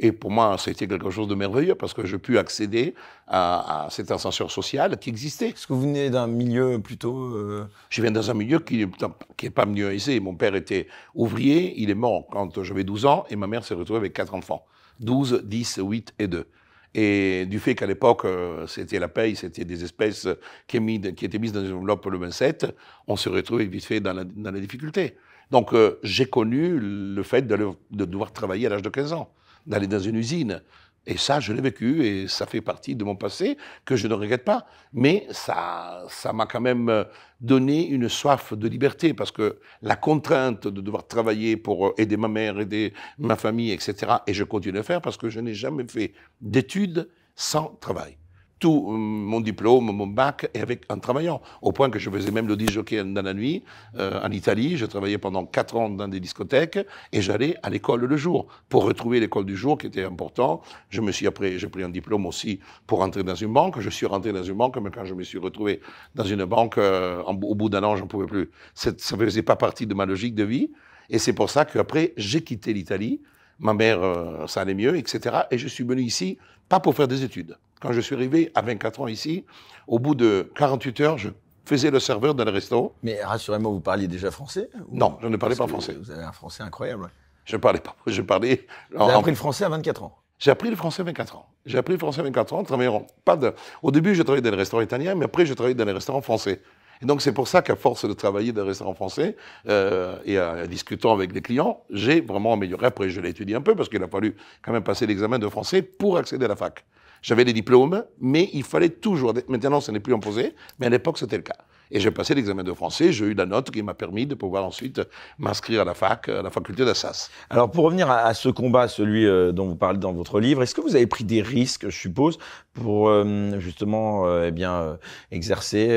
Et pour moi, été quelque chose de merveilleux parce que j'ai pu accéder à, à, cette ascenseur social qui existait. Est-ce que vous venez d'un milieu plutôt... Euh... Je viens dans un milieu qui n'est pas mieux aisé. Mon père était ouvrier, il est mort quand j'avais 12 ans et ma mère s'est retrouvée avec quatre enfants. 12, 10, 8 et 2. Et du fait qu'à l'époque, euh, c'était la paye, c'était des espèces qui, qui, étaient mises dans une enveloppe le 27, on se retrouvait vite fait dans la, dans la difficulté. Donc euh, j'ai connu le fait de, de devoir travailler à l'âge de 15 ans d'aller dans une usine. Et ça, je l'ai vécu et ça fait partie de mon passé que je ne regrette pas. Mais ça, ça m'a quand même donné une soif de liberté parce que la contrainte de devoir travailler pour aider ma mère, aider ma famille, etc. Et je continue à faire parce que je n'ai jamais fait d'études sans travail. Tout mon diplôme, mon bac, et avec, en travaillant. Au point que je faisais même le disjockey dans la nuit, euh, en Italie. Je travaillais pendant quatre ans dans des discothèques, et j'allais à l'école le jour, pour retrouver l'école du jour, qui était important. Je me suis après, j'ai pris un diplôme aussi pour entrer dans une banque. Je suis rentré dans une banque, mais quand je me suis retrouvé dans une banque, euh, au bout d'un an, j'en pouvais plus. Ça ne faisait pas partie de ma logique de vie. Et c'est pour ça qu'après, j'ai quitté l'Italie. Ma mère, euh, ça allait mieux, etc. Et je suis venu ici, pas pour faire des études. Quand je suis arrivé à 24 ans ici, au bout de 48 heures, je faisais le serveur dans le resto. Mais rassurez-moi, vous parliez déjà français Non, je ne parlais pas français. Vous avez un français incroyable. Je ne parlais pas. Je parlais. Vous avez appris le français à 24 ans j'ai appris le français à 24 ans. J'ai appris le français à 24 ans, travaillant pas de... Au début, je travaillais dans les restaurants italiens, mais après, je travaillais dans les restaurants français. Et donc, c'est pour ça qu'à force de travailler dans les restaurants français euh, et en discutant avec les clients, j'ai vraiment amélioré. Après, je l'ai étudié un peu parce qu'il a fallu quand même passer l'examen de français pour accéder à la fac. J'avais des diplômes, mais il fallait toujours. Maintenant, ce n'est plus imposé, mais à l'époque, c'était le cas. Et j'ai passé l'examen de français, j'ai eu la note qui m'a permis de pouvoir ensuite m'inscrire à la fac, à la faculté d'Assas. Alors pour revenir à, ce combat, celui euh, dont vous parlez dans votre livre, est-ce que vous avez pris des risques, je suppose, pour euh, justement euh, eh bien exercer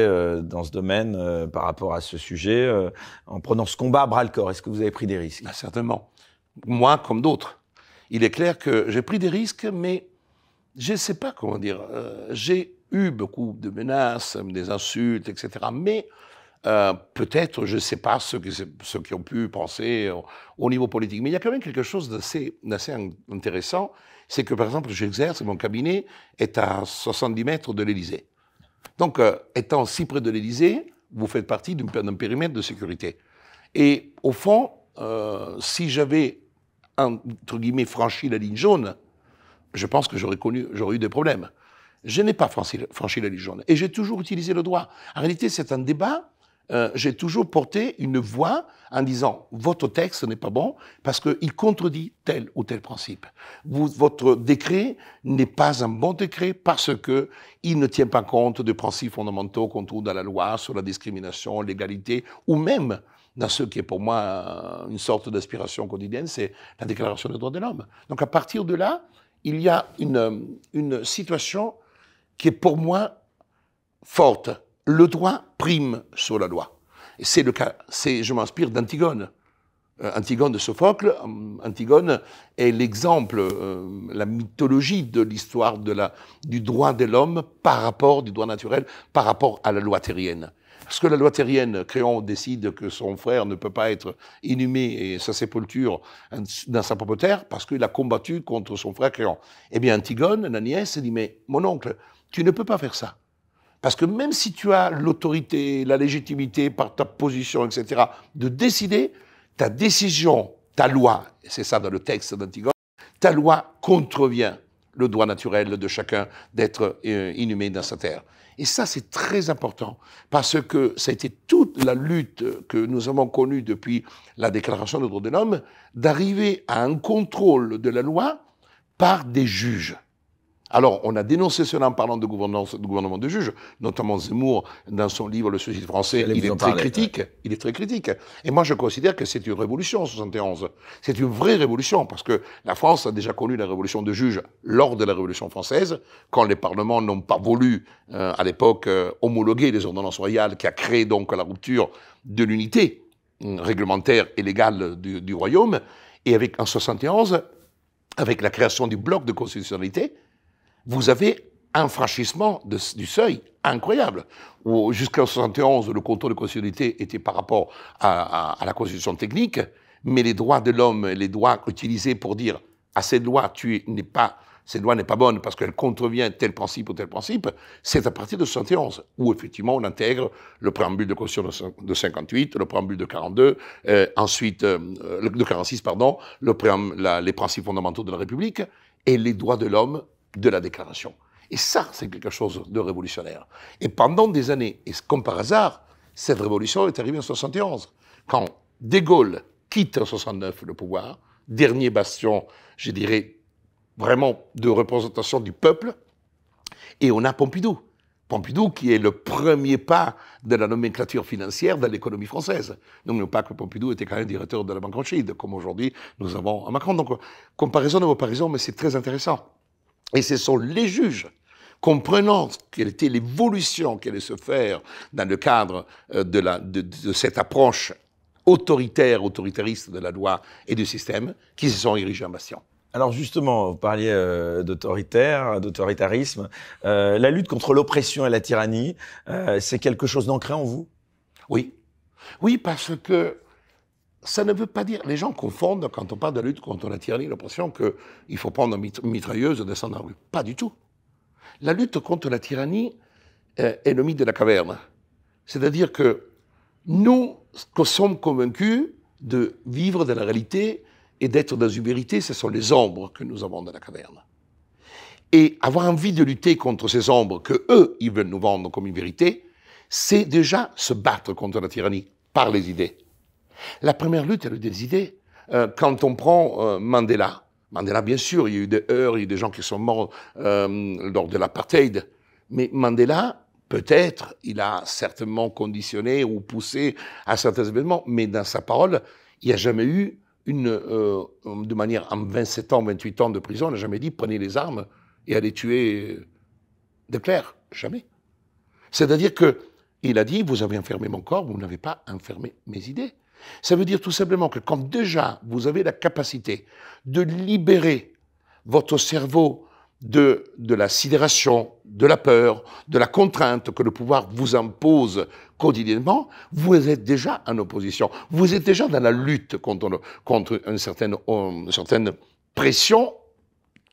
dans ce domaine par rapport à ce sujet, en prenant ce combat à bras le corps? Est-ce que vous avez pris des risques? Ah, Certainement. Moi comme d'autres. Il est clair que j'ai pris des risques, mais je ne sais pas comment dire. j'ai eu beaucoup de menaces, des insultes, etc. Mais euh, peut-être, je ne sais pas ce, que, ceux qui ont pu penser au, niveau politique. Mais il y a quand même quelque chose d'assez intéressant, c'est que par exemple, j'exerce, mon cabinet est à 70 mètres de l'Élysée. Donc, euh, étant si près de l'Élysée, vous faites partie d'un périmètre de sécurité. Et au fond, euh, si j'avais, entre guillemets, franchi la ligne jaune, je pense que j'aurais eu des problèmes. Je n'ai pas franchi, la ligne jaune. Et j'ai toujours utilisé le droit. En réalité, c'est un débat. Euh, j'ai toujours porté une voix en disant votre texte n'est pas bon parce qu'il contredit tel ou tel principe. votre décret n'est pas un bon décret parce que il ne tient pas compte des principes fondamentaux qu'on trouve dans la loi sur la discrimination, l'égalité ou même dans ce qui est pour moi une sorte d'aspiration quotidienne, c'est la Déclaration des droits de l'homme. Donc à partir de là, il y a une, situation qui est pour moi forte. Le droit prime sur la loi. C'est le cas, c'est, je m'inspire d'Antigone. Euh, Antigone de Sophocle, euh, Antigone est l'exemple, euh, la mythologie de l'histoire du droit de l'homme par rapport, du droit naturel, par rapport à la loi terrienne. Parce que la loi terrienne, Créon décide que son frère ne peut pas être inhumé et sa sépulture dans sa propre terre parce qu'il a combattu contre son frère Créon. Eh bien, Antigone, la nièce, dit, mais mon oncle, tu ne peux pas faire ça. Parce que même si tu as l'autorité, la légitimité par ta position, etc., de décider, ta décision, ta loi, c'est ça dans le texte d'Antigone, ta loi contrevient le droit naturel de chacun d'être euh, inhumé dans sa terre. Et ça, c'est très important, parce que ça a été toute la lutte que nous avons connue depuis la Déclaration des droits de l'homme, d'arriver à un contrôle de la loi par des juges. Alors, on a dénoncé cela en parlant de, gouvernance, de gouvernement de juges, notamment Zemmour, dans son livre Le suicide français, il est très critique. Il est très critique. Et moi, je considère que c'est une révolution en 71. C'est une vraie révolution, parce que la France a déjà connu la révolution de juges lors de la Révolution française, quand les parlements n'ont pas voulu, euh, à l'époque, euh, homologuer les ordonnances royales, qui a créé donc la rupture de l'unité euh, réglementaire et légale du, du royaume. Et avec, en 71, avec la création du bloc de constitutionnalité, vous avez un franchissement du seuil incroyable. Jusqu'en 71, le contrôle de constitutionnalité était par rapport à, la constitution technique, mais les droits de l'homme, les droits utilisés pour dire à cette loi, tu n'es pas cette loi n'est pas bonne parce qu'elle contrevient tel principe ou tel principe, c'est à partir de 71 où effectivement on intègre le préambule de Constitution de 58, le préambule de 42, euh, ensuite euh, de 46 pardon, le les principes fondamentaux de la République et les droits de l'homme de la déclaration. Et ça, c'est quelque chose de révolutionnaire. Et pendant des années, et comme par hasard, cette révolution est arrivée en 71, quand De Gaulle quitte en 69 le pouvoir, dernier bastion, je dirais, vraiment de représentation du peuple, et on a Pompidou. Pompidou qui est le premier pas de la nomenclature financière de l'économie française. N'oublions pas que Pompidou était quand même directeur de la Banque Rothschild, comme aujourd'hui nous avons à Macron. Donc, comparaison de comparaison, mais c'est très intéressant. Et ce sont les juges. comprenant quelle était l'évolution qui allait se faire dans le cadre euh, de, la, de, de cette approche autoritaire, autoritariste de la loi et du système, qui se sont érigés en bastion. Alors justement, vous parliez euh, d'autoritaire, d'autoritarisme. Euh, la lutte contre l'oppression et la tyrannie, euh, c'est quelque chose d'ancré en vous? Oui. Oui, parce que ça ne veut pas dire... Les gens confondent, quand on parle de lutte contre la tyrannie l'oppression, qu'il faut prendre une mitrailleuse et descendre en rue. Pas du tout. La lutte contre la tyrannie euh, est le mythe de la caverne. C'est-à-dire que nous sommes convaincus de vivre dans la réalité et d'être dans une vérité, ce sont les ombres que nous avons dans la caverne. Et avoir envie de lutter contre ces ombres que eux, ils veulent nous vendre comme une vérité, c'est déjà se battre contre la tyrannie par les idées. La première lutte, elle est des idées. Euh, quand on prend euh, Mandela, Mandela, bien sûr, il y a eu des heurts, il y a eu des gens qui sont morts euh, lors de l'apartheid, mais Mandela, peut-être, il a certainement conditionné ou poussé à certains événements, mais dans sa parole, il n'y a jamais eu une, de manière, en 27 ans, 28 ans de prison, on n'a jamais dit prenez les armes et allez tuer de Claire. Jamais. C'est-à-dire que il a dit vous avez enfermé mon corps, vous n'avez pas enfermé mes idées. Ça veut dire tout simplement que quand déjà vous avez la capacité de libérer votre cerveau de, la sidération, de la peur, de la contrainte que le pouvoir vous impose quotidiennement, vous êtes déjà en opposition. Vous êtes déjà dans la lutte contre, contre une, une certaine pression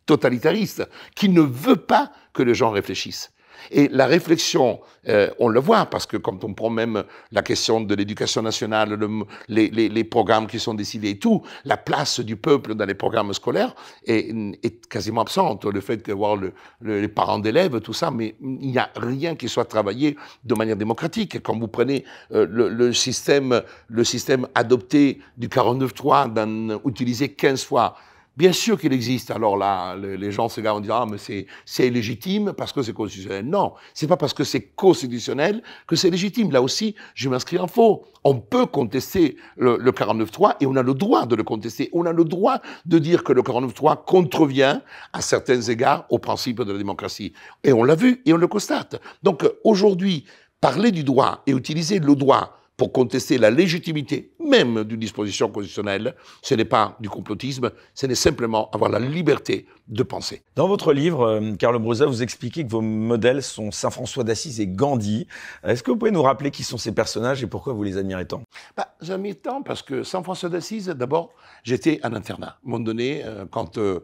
totalitariste qui ne veut pas que les gens réfléchissent. Et la réflexion, euh, on le voit, parce que quand on prend même la question de l'éducation nationale, le, les, les, les, programmes qui sont décidés et tout, la place du peuple dans les programmes scolaires est, est quasiment absente. Le fait de voir le, le, les parents d'élèves, tout ça, mais il n'y a rien qui soit travaillé de manière démocratique. Quand vous prenez euh, le, système, le système adopté du 49.3, utilisé 15 fois, Bien sûr qu'il existe. Alors là, les gens se gardent en disant ah mais c'est légitime parce que c'est constitutionnel. Non, c'est pas parce que c'est constitutionnel que c'est légitime. Là aussi, je m'inscris en faux. On peut contester le, le 49.3 et on a le droit de le contester. On a le droit de dire que le 49.3 contrevient à certains égards aux principes de la démocratie. Et on l'a vu et on le constate. Donc aujourd'hui, parler du droit et utiliser le droit pour contester la légitimité même d'une disposition constitutionnelle, ce n'est pas du complotisme, ce n'est simplement avoir la liberté de penser. Dans votre livre, euh, Carlo Brosa, vous expliquez que vos modèles sont Saint François d'Assise et Gandhi. Est-ce que vous pouvez nous rappeler qui sont ces personnages et pourquoi vous les admirez tant? Bah, J'admire tant parce que Saint François d'Assise, d'abord, j'étais en internat. À un moment donné, euh, quand euh,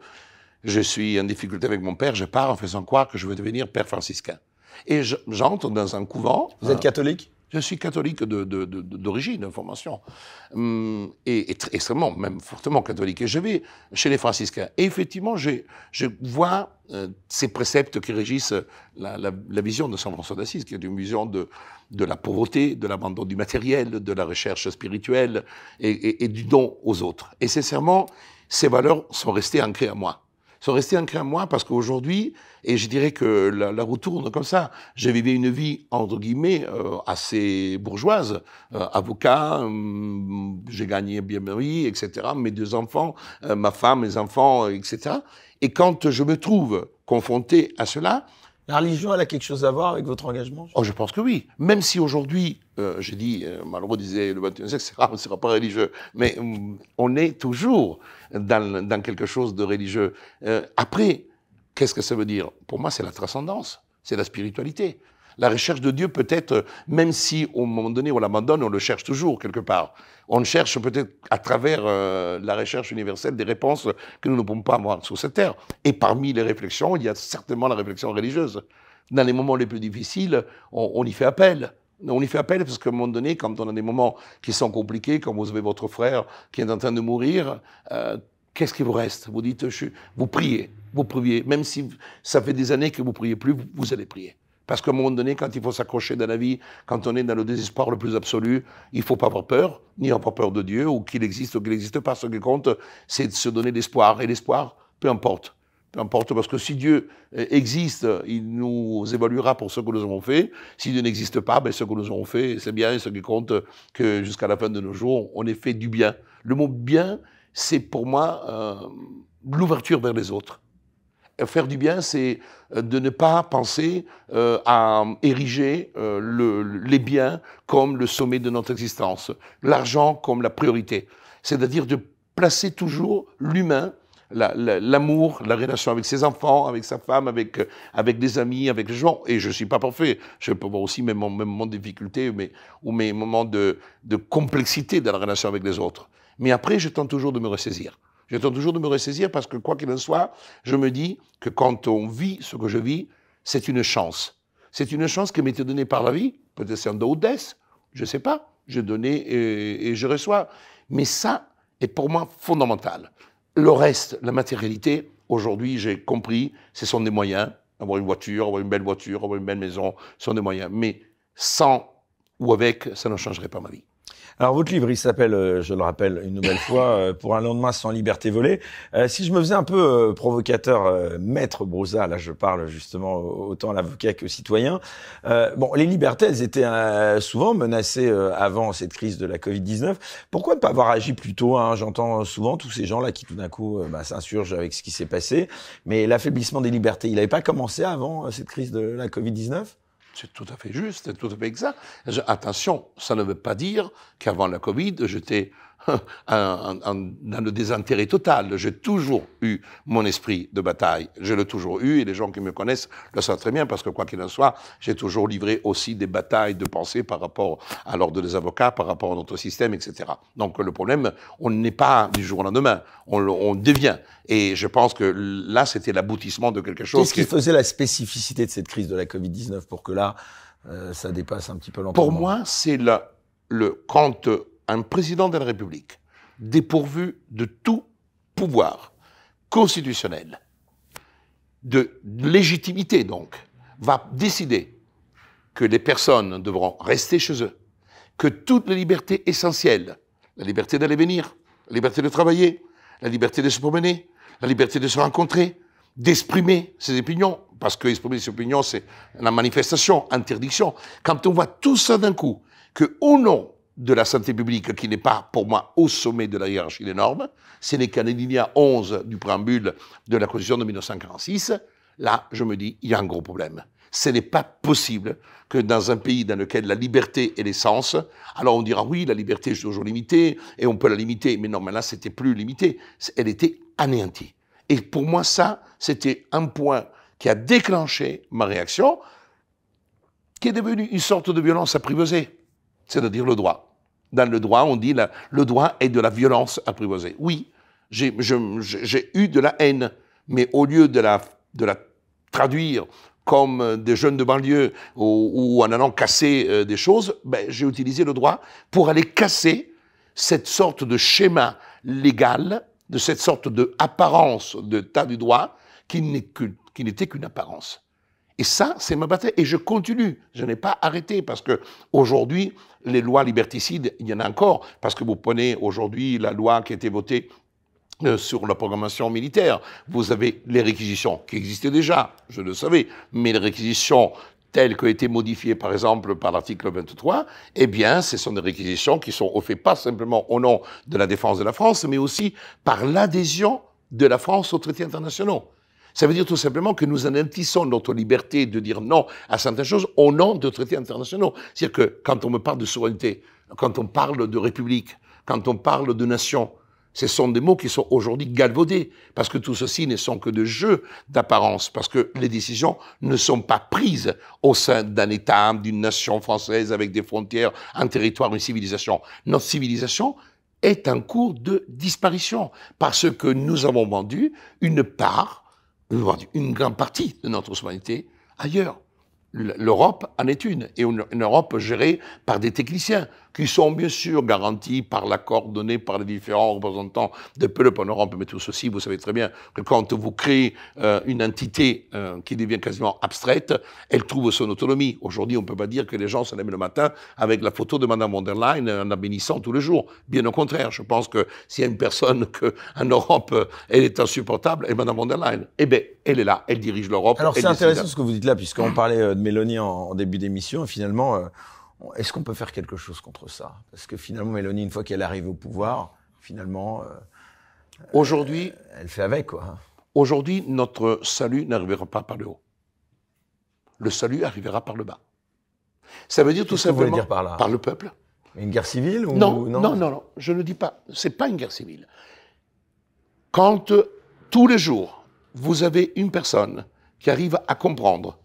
je suis en difficulté avec mon père, je pars en faisant croire que je veux devenir père franciscain. Et j'entre dans un couvent. Vous êtes catholique? Je suis catholique d'origine, de, de, de, formation, hum, et, et extrêmement, même fortement catholique. Et je vais chez les franciscains. Et effectivement, je vois euh, ces préceptes qui régissent la, la, la vision de Saint François d'Assise, qui est une vision de, de la pauvreté, de l'abandon du matériel, de la recherche spirituelle et, et, et du don aux autres. Et sincèrement, ces valeurs sont restées ancrées à moi sont restés en moi parce qu'aujourd'hui, et je dirais que la, la, roue tourne comme ça, j'ai vécu une vie, entre guillemets, euh, assez bourgeoise, euh, avocat, euh, j'ai gagné bien ma vie, etc., mes deux enfants, euh, ma femme, mes enfants, etc. Et quand je me trouve confronté à cela, la religion, elle a quelque chose à voir avec votre engagement Oh, je pense que oui. Même si aujourd'hui, euh, j'ai dit, euh, Malraux disait le 21e siècle, on ne sera pas religieux, mais euh, on est toujours dans, dans, quelque chose de religieux. Euh, après, qu'est-ce que ça veut dire? Pour moi, c'est la transcendance, c'est la spiritualité. La recherche de Dieu peut être, même si au moment donné on l'abandonne, on le cherche toujours quelque part. On cherche peut-être à travers euh, la recherche universelle des réponses que nous ne pouvons pas avoir sur cette terre. Et parmi les réflexions, il y a certainement la réflexion religieuse. Dans les moments les plus difficiles, on, y fait appel. On y fait appel parce qu'à un moment donné, quand on a des moments qui sont compliqués, comme vous avez votre frère qui est en train de mourir, euh, qu'est-ce qui vous reste? Vous dites, je, vous priez, vous priez. Même si ça fait des années que vous priez plus, vous allez prier. Parce qu'à un moment donné, quand il faut s'accrocher dans la vie, quand on est dans le désespoir le plus absolu, il ne faut pas avoir peur, ni avoir peur de Dieu, ou qu'il existe ou qu'il n'existe pas. Ce qui compte, c'est de se donner l'espoir. Et l'espoir, peu importe. Peu importe, parce que si Dieu existe, il nous évaluera pour ce que nous avons fait. Si Dieu n'existe pas, ben ce que nous avons fait, c'est bien. Ce qui compte, que jusqu'à la fin de nos jours, on ait fait du bien. Le mot bien, c'est pour moi euh, l'ouverture vers les autres faire du bien, c'est de ne pas penser à ériger les biens comme le sommet de notre existence, l'argent comme la priorité. C'est-à-dire de placer toujours l'humain l'amour, la, relation avec ses enfants, avec sa femme, avec, euh, avec des amis, avec les gens. Et je ne suis pas parfait. Je peux voir aussi mes, moments de difficulté ou mes moments de, de complexité dans la relation avec les autres. Mais après, je tente toujours de me ressaisir. Je tente toujours de me ressaisir parce que, quoi qu'il en soit, je me dis que quand on vit ce que je vis, c'est une chance. C'est une chance qui m'était donnée par la vie. Peut-être c'est un do je ne sais pas. Je donne et, et je reçois. Mais ça est pour moi fondamental. Le reste, la matérialité, aujourd'hui, j'ai compris, ce sont des moyens. Avoir une voiture, avoir une belle voiture, avoir une belle maison, ce sont des moyens. Mais sans ou avec, ça ne changerait pas ma vie. Alors votre livre, il s'appelle, euh, je le rappelle une nouvelle fois, euh, pour un lendemain sans liberté volée. Euh, si je me faisais un peu provocateur, maître Broussa, là je parle justement autant à l'avocat que citoyen. bon, les libertés, elles étaient souvent menacées avant cette crise de la Covid-19. Pourquoi ne pas avoir agi plus tôt hein? J'entends souvent tous ces gens-là qui tout d'un coup bah, s'insurgent avec ce qui s'est passé. Mais l'affaiblissement des libertés, il n'avait pas commencé avant cette crise de la Covid-19 c'est tout à fait juste, c'est tout à fait exact. Attention, ça ne veut pas dire qu'avant la Covid, j'étais dans le désintérêt total. J'ai toujours eu mon esprit de bataille. Je l'ai toujours eu et les gens qui me connaissent le savent très bien parce que quoi qu'il en soit, j'ai toujours livré aussi des batailles de pensée par rapport à l'ordre des avocats, par rapport à notre système, etc. Donc le problème, on n'est pas du jour au lendemain, on, on devient. Et je pense que là, c'était l'aboutissement de quelque chose. Qu'est-ce qui faisait la spécificité de cette crise de la Covid-19 pour que là, euh, ça dépasse un petit peu l'entendement Pour moi, c'est le, le, quand un président de la République dépourvu de tout pouvoir constitutionnel, de légitimité donc, va décider que les personnes devront rester chez eux, que toutes les libertés essentielles, la liberté d'aller venir, la liberté de travailler, la liberté de se promener, la liberté de se rencontrer, d'exprimer ses opinions, parce que exprimer ses opinions, c'est la manifestation, interdiction. Quand on voit tout ça d'un coup, que au nom de la santé publique qui n'est pas, pour moi, au sommet de la hiérarchie des normes. Ce n'est qu'à l'alinéa 11 du préambule de la Constitution de 1946. Là, je me dis, il y a un gros problème. Ce n'est pas possible que dans un pays dans lequel la liberté est l'essence, alors on dira oui, la liberté est toujours limitée et on peut la limiter, mais non, mais là, c'était plus limité, elle était anéantie. Et pour moi, ça, c'était un point qui a déclenché ma réaction, qui est devenu une sorte de violence apprivoisée c'est-à-dire le droit. Dans le droit, on dit le droit est de la violence apprivoisée. Oui, j'ai eu de la haine, mais au lieu de la, traduire comme des jeunes de banlieue ou, en allant casser euh, des choses, ben, j'ai utilisé le droit pour aller casser cette sorte de schéma légal, de cette sorte de apparence de tas du droit qui n'était qu'une apparence. Et ça, c'est ma bataille. Et je continue. Je n'ai pas arrêté parce que aujourd'hui, les lois liberticides, il y en a encore. Parce que vous prenez aujourd'hui la loi qui a été votée euh, sur la programmation militaire. Vous avez les réquisitions qui existaient déjà, je le savais, mais les réquisitions telles qu'ont été modifiées, par exemple, par l'article 23, eh bien, ce sont des réquisitions qui sont faites pas simplement au nom de la défense de la France, mais aussi par l'adhésion de la France aux traités internationaux. Ça veut dire tout simplement que nous anéantissons notre liberté de dire non à certaines choses au nom de traités internationaux. C'est-à-dire que quand on me parle de souveraineté, quand on parle de république, quand on parle de nation, ce sont des mots qui sont aujourd'hui galvaudés, parce que tout ceci ne sont que de jeux d'apparence, parce que les décisions ne sont pas prises au sein d'un État, d'une nation française avec des frontières, un territoire, une civilisation. Notre civilisation est en cours de disparition, parce que nous avons vendu une part une grande partie de notre souveraineté ailleurs. L'Europe en est une, et une Europe gérée par des techniciens qui sont bien sûr garantis par l'accord donné par les différents représentants de peuples en Europe. Mais tout ceci, vous savez très bien que quand vous créez euh, une entité euh, qui devient quasiment abstraite, elle trouve son autonomie. Aujourd'hui, on ne peut pas dire que les gens se lèvent le matin avec la photo de Mme von der Leyen en la bénissant tous les jours. Bien au contraire, je pense que s'il y a une personne qu'en Europe, euh, elle est insupportable, et Mme von der Leyen. Eh bien, elle est là, elle dirige l'Europe. Alors c'est intéressant ce que vous dites là, puisqu'on parlait de Mélanie en, début d'émission, et finalement est-ce qu'on peut faire quelque chose contre ça? Parce que finalement, Mélanie, une fois qu'elle arrive au pouvoir, finalement, euh, aujourd'hui, elle fait avec quoi. Aujourd'hui, notre salut n'arrivera pas par le haut. Le salut arrivera par le bas. Ça veut dire tout simplement dire par là? par le peuple. Une guerre civile ou Non, non, non, non, je ne dis pas. C'est pas une guerre civile. Quand euh, tous les jours vous avez une personne qui arrive à comprendre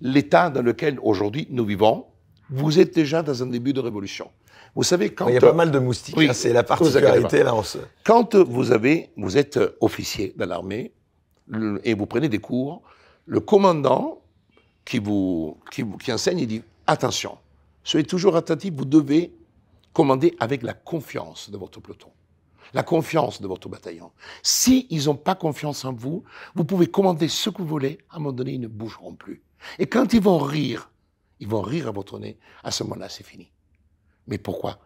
l'état dans lequel aujourd'hui nous vivons, vous êtes déjà dans un début de révolution. Vous savez quand Il y a pas mal de moustiques. Oui, hein, c'est la particularité là. On se... quand vous avez, vous êtes officier dans l'armée et vous prenez des cours, le commandant qui vous, qui vous qui enseigne, il dit attention, soyez toujours attentif, vous devez commander avec la confiance de votre peloton, la confiance de votre bataillon. Si ils n'ont pas confiance en vous, vous pouvez commander ce que vous voulez, à un moment donné, ils ne bougeront plus. Et quand ils vont rire, ils vont rire à votre nez, à ce moment-là, c'est fini. Mais pourquoi?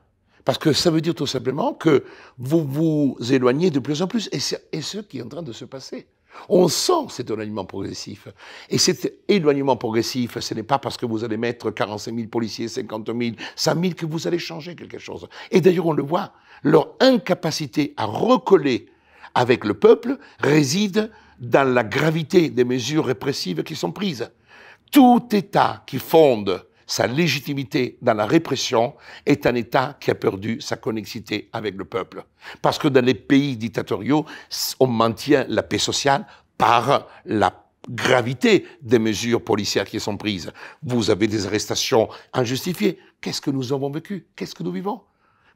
Parce que ça veut dire tout simplement que vous vous éloignez de plus en plus, et c'est ce qui est en train de se passer. On sent cet éloignement progressif. Et cet éloignement progressif, ce n'est pas parce que vous allez mettre 45 000 policiers, 50 000, 100 000 que vous allez changer quelque chose. Et d'ailleurs, on le voit, leur incapacité à recoller avec le peuple réside dans la gravité des mesures répressives qui sont prises. Tout État qui fonde sa légitimité dans la répression est un État qui a perdu sa connexité avec le peuple. Parce que dans les pays dictatoriaux, on maintient la paix sociale par la gravité des mesures policières qui sont prises. Vous avez des arrestations injustifiées. Qu'est-ce que nous avons vécu? Qu'est-ce que nous vivons?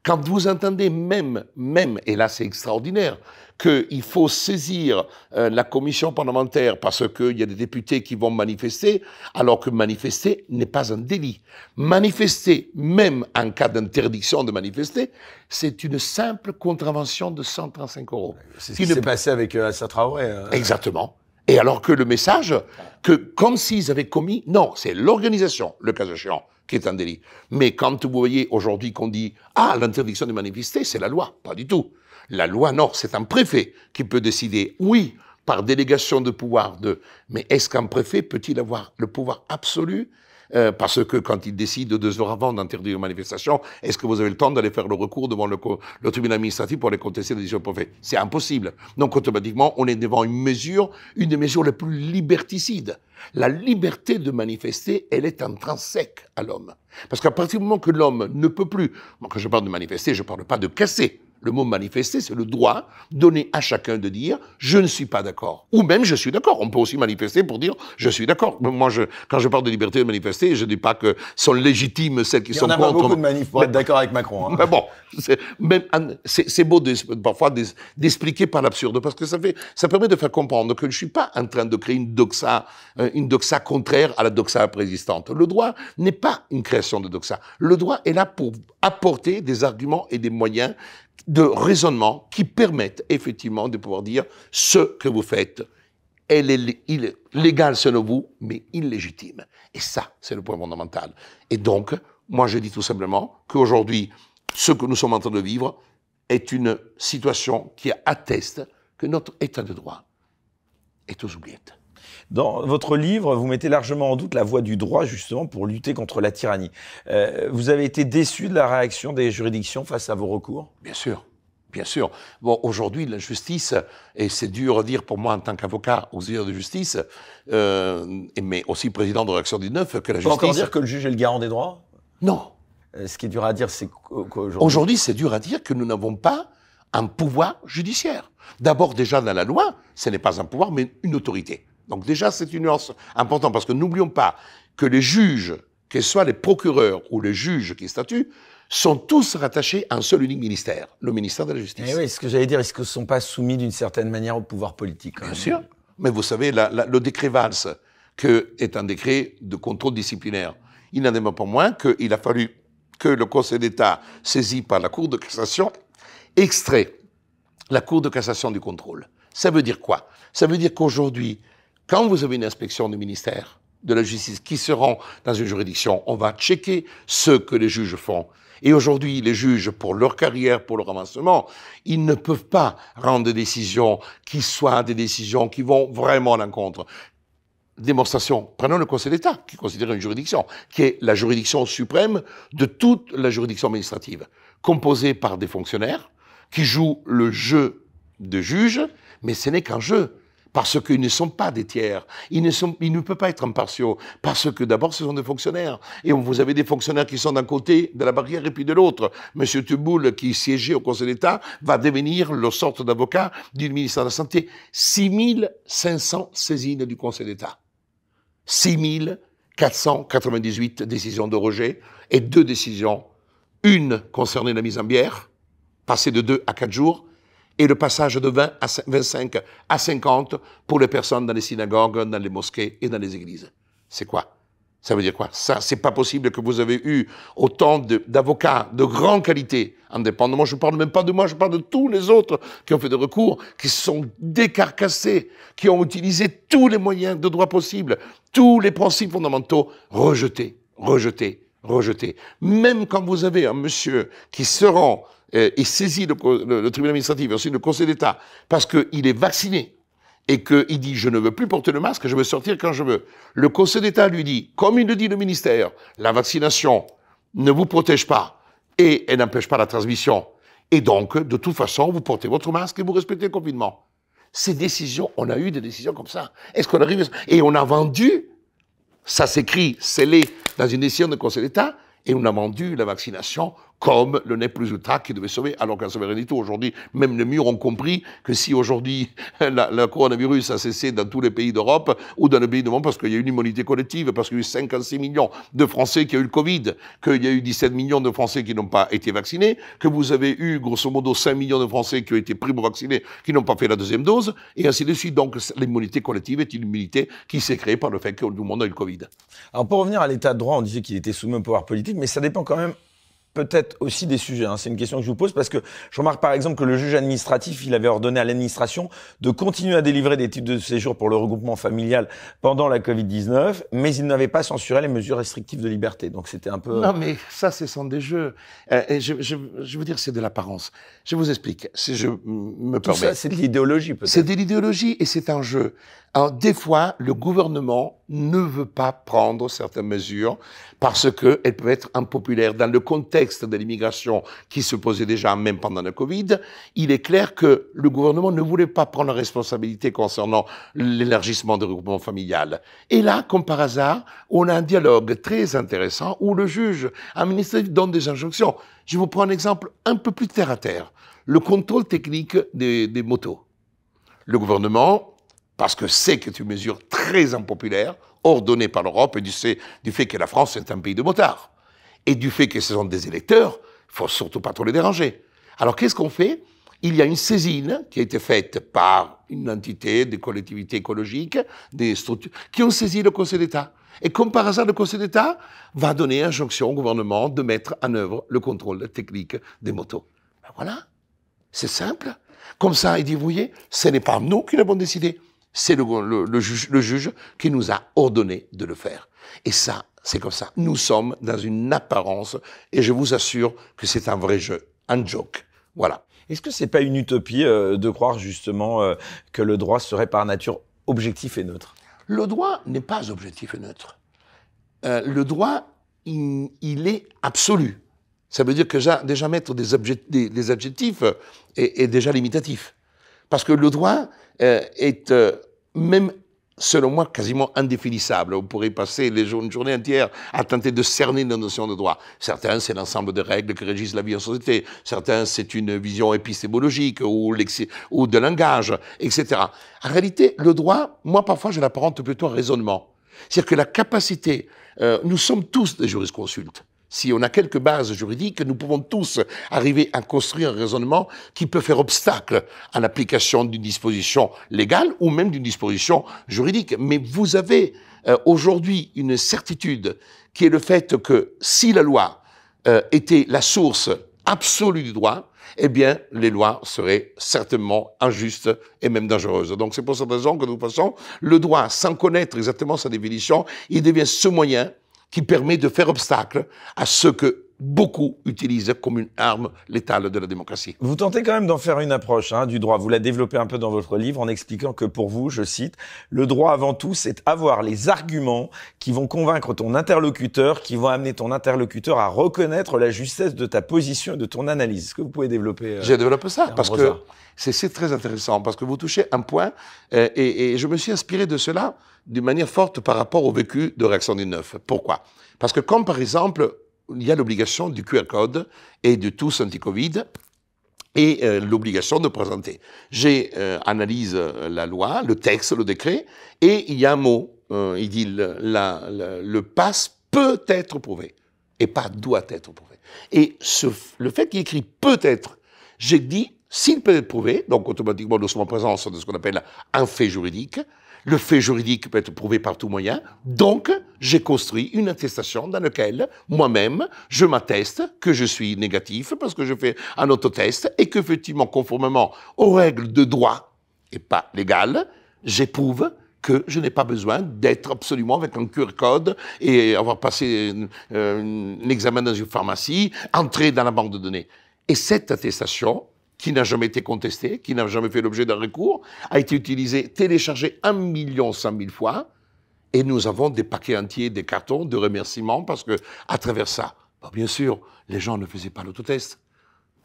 Quand vous entendez même, même, et là c'est extraordinaire, qu'il faut saisir euh, la commission parlementaire parce qu'il y a des députés qui vont manifester, alors que manifester n'est pas un délit. Manifester, même en cas d'interdiction de manifester, c'est une simple contravention de 135 euros. C'est ce Qui qui ne- s'est passé avec euh, Assa Traoré. euh. Exactement. Et alors que le message, que comme s'ils avaient commis, non, c'est l'organisation, le cas échéant, qui est un délit. Mais quand vous voyez aujourd'hui qu'on dit, ah, l'interdiction de manifester, c'est la loi. Pas du tout. La loi, non, c'est un préfet qui peut décider, oui, par délégation de pouvoir de, mais est-ce qu'un préfet peut-il avoir le pouvoir absolu euh, parce que quand il décide deux heures avant d'interdire une manifestation, est-ce que vous avez le temps d'aller faire le recours devant le, le tribunal administratif pour aller contester la décision préfet C'est impossible. Donc automatiquement, on est devant une mesure, une des mesures les plus liberticides. La liberté de manifester, elle est intrinsèque à l'homme. Parce qu'à partir du moment que l'homme ne peut plus, quand je parle de manifester, je ne parle pas de casser. Le mot manifester, c'est le droit donné à chacun de dire je ne suis pas d'accord. Ou même je suis d'accord. On peut aussi manifester pour dire je suis d'accord. Moi, je, quand je parle de liberté de manifester, je ne dis pas que sont légitimes celles qui Il y sont en a pas contre. beaucoup de manifs pour Mais- être d'accord avec Macron. hein. mais bon, c'est un- c'est beau d'es- parfois d'expliquer par l'absurde parce que ça fait, ça permet de faire comprendre que je suis pas en train de créer une doxa, euh, une doxa contraire à la doxa préexistante. Le droit n'est pas une création de doxa. Le droit est là pour apporter des arguments et des moyens de raisonnement qui permettent effectivement de pouvoir dire ce que vous faites elle est légale selon vous, mais illégitime. Et ça, c'est le point fondamental. Et donc, moi, je dis tout simplement qu'aujourd'hui, ce que nous sommes en train de vivre est une situation qui atteste que notre état de droit est aux oubliettes. Dans votre livre, vous mettez largement en doute la voie du droit justement pour lutter contre la tyrannie. Euh, vous avez été déçu de la réaction des juridictions face à vos recours? Bien sûr. Bien sûr. Bon, aujourd'hui, la justice, et c'est dur à dire pour moi en tant qu'avocat auxiliaire de justice, euh, mais aussi président de Réaction 19, que la On peut encore justice... dire que le juge est le garant des droits? Non, Euh, Ce qui est dur à dire, c'est qu'au- qu'aujourd'hui... Aujourd'hui, c'est dur à dire que nous n'avons pas un pouvoir judiciaire. D'abord, déjà dans la loi, ce n'est pas un pouvoir, mais une autorité. Donc déjà, c'est une nuance importante, parce que n'oublions pas que les juges, que ce soit les procureurs ou les juges qui statuent, sont tous rattachés à un seul unique ministère, le ministère de la Justice. Eh oui, ce que j'allais dire, est-ce qu'ils ne sont pas soumis d'une certaine manière au pouvoir politique Bien sûr. Mais vous savez, la- la- le décret Valls, que est un décret de contrôle disciplinaire, il n'en est pas moins qu'il a fallu que le Conseil d'État, saisi par la Cour de cassation, extrait la Cour de cassation du contrôle. Ça veut dire quoi? Ça veut dire qu'aujourd'hui, quand vous avez une inspection du ministère de la Justice qui se rend dans une juridiction, on va checker ce que les juges font. Et aujourd'hui, les juges, pour leur carrière, pour leur avancement, ils ne peuvent pas rendre des décisions qui soient des décisions qui vont vraiment à l'encontre. Démonstration. Prenons le Conseil d'État, qui est considéré une juridiction, qui est la juridiction suprême de toute la juridiction administrative, composée par des fonctionnaires qui jouent le jeu de juge, mais ce n'est qu'un jeu. Parce qu'ils ne sont pas des tiers, ils ne, sont, peuvent pas être impartiaux, parce que d'abord ce sont des fonctionnaires, et vous avez des fonctionnaires qui sont d'un côté de la barrière et puis de l'autre. Monsieur Tuboul, qui siégeait au Conseil d'État, va devenir le sorte d'avocat du ministère de la Santé. 6500 saisines du Conseil d'État. 6498 décisions de rejet et deux décisions. Une concernait la mise en bière, passée de 2 à 4 jours, et le passage de 20 à 25 à 50 pour les personnes dans les synagogues, dans les mosquées et dans les églises. C'est quoi? Ça veut dire quoi? Ça, c'est pas possible que vous avez eu autant d'avocats de, grande qualité, indépendamment. Je parle même pas de moi, je parle de tous les autres qui ont fait des recours, qui se sont décarcassés, qui ont utilisé tous les moyens de droit possibles, tous les principes fondamentaux rejetés, rejetés, rejetés. Même quand vous avez un monsieur qui se rend euh, et saisit le, tribunal administratif, aussi le Conseil d'État, parce qu'il est vacciné et qu'il dit je ne veux plus porter le masque, je veux sortir quand je veux. Le Conseil d'État lui dit, comme il le dit le ministère, la vaccination ne vous protège pas et elle n'empêche pas la transmission. Et donc, de toute façon, vous portez votre masque et vous respectez le confinement. Ces décisions, on a eu des décisions comme ça. Est-ce qu'on arrive Et on a vendu, ça s'écrit, scellé dans une décision du Conseil d'État, et on a vendu la vaccination comme le nez plus ultra qui devait sauver, alors qu'en tout aujourd'hui, même les murs ont compris que si aujourd'hui le coronavirus a cessé dans tous les pays d'Europe ou dans les pays du monde parce qu'il y a eu une immunité collective, parce qu'il y a eu 56 millions de Français qui ont eu le Covid, qu'il y a eu 17 millions de Français qui n'ont pas été vaccinés, que vous avez eu grosso modo 5 millions de Français qui ont été primo-vaccinés, qui n'ont pas fait la deuxième dose, et ainsi de suite. Donc l'immunité collective est une immunité qui s'est créée par le fait que tout le monde a eu le Covid. Alors pour revenir à l'état de droit, on disait qu'il était soumis au pouvoir politique, mais ça dépend quand même peut-être aussi des sujets. Hein. C'est une question que je vous pose parce que je remarque par exemple que le juge administratif, il avait ordonné à l'administration de continuer à délivrer des titres de séjour pour le regroupement familial pendant la Covid-19, mais il n'avait pas censuré les mesures restrictives de liberté. Donc c'était un peu... Non mais ça, ce sont des jeux. Euh, et je, je, je veux dire, c'est de l'apparence. Je vous explique, si je me Tout ça, c'est de l'idéologie peut-être. C'est de l'idéologie et c'est un jeu. Alors, des fois, le gouvernement ne veut pas prendre certaines mesures parce qu'elles peuvent être impopulaires. Dans le contexte de l'immigration qui se posait déjà même pendant le Covid, il est clair que le gouvernement ne voulait pas prendre la responsabilité concernant l'élargissement du regroupement familial. Et là, comme par hasard, on a un dialogue très intéressant où le juge administratif donne des injonctions. Je vous prends un exemple un peu plus terre à terre. Le contrôle technique des, des motos. Le gouvernement parce que c'est que une mesure très impopulaire, ordonnée par l'Europe et du, du, fait que la France est un pays de motards. Et du fait que ce sont des électeurs, il faut surtout pas trop les déranger. Alors qu'est-ce qu'on fait? Il y a une saisine qui a été faite par une entité, des collectivités écologiques, des structures, qui ont saisi le Conseil d'État. Et comme par hasard, le Conseil d'État va donner injonction au gouvernement de mettre en œuvre le contrôle technique des motos. Ben voilà, c'est simple. Comme ça, il dit, vous voyez, ce n'est pas nous qui l'avons décidé, c'est le, juge, qui nous a ordonné de le faire. Et ça, c'est comme ça. Nous sommes dans une apparence, et je vous assure que c'est un vrai jeu, un joke. Voilà. Est-ce que c'est pas une utopie euh, de croire justement euh, que le droit serait par nature objectif et neutre? Le droit n'est pas objectif et neutre. Euh, le droit, il, est absolu. Ça veut dire que déjà mettre des, adjectifs est, est, déjà limitatif. Parce que le droit est même selon moi, quasiment indéfinissable. On pourrait passer les une journée entière à tenter de cerner nos notions de droit. Certains, c'est l'ensemble des règles qui régissent la vie en société. Certains, c'est une vision épistémologique ou, ou de langage, etc. En réalité, le droit, moi, parfois, je l'apparente plutôt à raisonnement. C'est-à-dire que la capacité, euh, nous sommes tous des jurisconsultes si on a quelques bases juridiques, nous pouvons tous arriver à construire un raisonnement qui peut faire obstacle à l'application d'une disposition légale ou même d'une disposition juridique. Mais vous avez euh, aujourd'hui une certitude qui est le fait que si la loi euh, était la source absolue du droit, eh bien, les lois seraient certainement injustes et même dangereuses. Donc, c'est pour cette raison que, toute façon, le droit, sans connaître exactement sa définition, il devient ce moyen qui permet de faire obstacle à ce que beaucoup utilisent comme une arme létale de la démocratie. Vous tentez quand même d'en faire une approche hein, du droit. Vous la développez un peu dans votre livre en expliquant que pour vous, je cite, le droit avant tout, c'est avoir les arguments qui vont convaincre ton interlocuteur, qui vont amener ton interlocuteur à reconnaître la justesse de ta position et de ton analyse. Est-ce que vous pouvez développer euh, J'ai développé ça parce que c'est très intéressant, parce que vous touchez un point, euh, et, et, je me suis inspiré de cela d'une manière forte par rapport au vécu de Réaction 19. Pourquoi? Parce que comme par exemple, il y a l'obligation du QR code et du tous anti-Covid et euh, l'obligation de présenter. J'ai euh, analyse euh, la loi, le texte, le décret, et il y a un mot. il dit le, la, passe peut être prouvé et pas doit être prouvé. Et le fait qu'il écrit peut-être, j'ai dit s'il peut être prouvé, donc automatiquement nous sommes en présence de ce qu'on appelle un fait juridique, le fait juridique peut être prouvé par tout moyen. Donc, j'ai construit une attestation dans laquelle, moi-même, je m'atteste que je suis négatif parce que je fais un autotest et qu'effectivement, conformément aux règles de droit et pas légales, j'éprouve que je n'ai pas besoin d'être absolument avec un QR code et avoir passé euh, un examen dans une pharmacie, entrer dans la banque de données. Et cette attestation, qui n'a jamais été contesté, qui n'a jamais fait l'objet d'un recours, a été utilisé, téléchargé un million cent mille fois, et nous avons des paquets entiers, des cartons de remerciements, parce que à travers ça, bah, bien sûr, les gens ne faisaient pas l'autotest.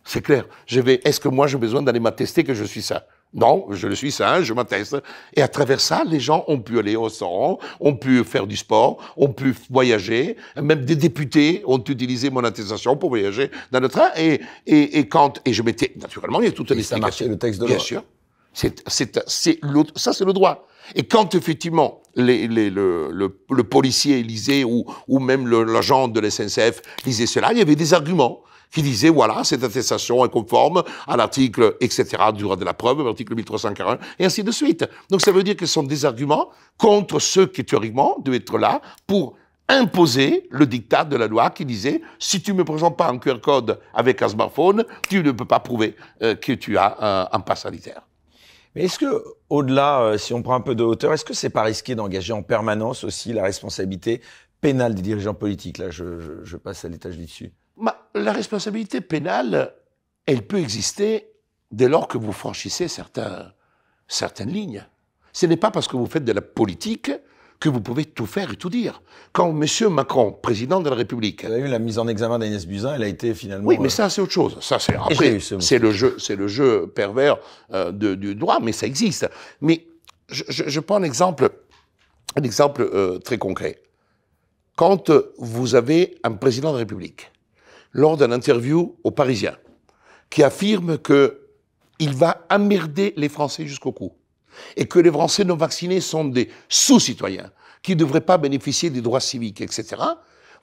C'est clair. Est-ce que moi j'ai besoin d'aller m'attester que je suis ça? Non, je le suis ça, je m'atteste. Et à travers ça, les gens ont pu aller au restaurant, ont pu faire du sport, ont pu voyager. Même des députés ont utilisé mon attestation pour voyager dans le train. Et, et, et quand, et je m'étais, naturellement, il y a toute une et ça marchait, le texte de loi. Bien sûr. C'est, c'est, c'est ça, c'est le droit. Et quand effectivement les, les, le, le, le, policier lisait ou, ou même l'agent de la SNCF lisait cela, il y avait des arguments qui disait, voilà, cette attestation est conforme à l'article, etc., du droit de la preuve, l'article 1341, et ainsi de suite. Donc ça veut dire que ce sont des arguments contre ceux qui, théoriquement, devaient être là pour imposer le dictat de la loi qui disait si tu me présentes pas un QR code avec un smartphone, tu ne peux pas prouver euh, que tu as un, un sanitaire. Mais est-ce que, au-delà, euh, si on prend un peu de hauteur, est-ce que c'est pas risqué d'engager en permanence aussi la responsabilité pénale des dirigeants politiques? Là, je, je, je passe à l'étage du dessus la responsabilité pénale, elle peut exister dès lors que vous franchissez certains, certaines lignes. Ce n'est pas parce que vous faites de la politique que vous pouvez tout faire et tout dire. Quand M. Macron, président de la République, vous avez vu la mise en examen d'Agnès Buzyn, elle a été finalement. Oui, mais ça c'est autre chose. Ça c'est après, c'est le jeu, c'est le jeu pervers euh, du droit, mais ça existe. Mais je, je, prends un exemple, un exemple euh, très concret. Quand vous avez un président de la République lors d'une interview aux Parisiens, qui affirme qu'il va emmerder les Français jusqu'au cou, et que les Français non vaccinés sont des sous-citoyens, qui ne devraient pas bénéficier des droits civiques, etc.,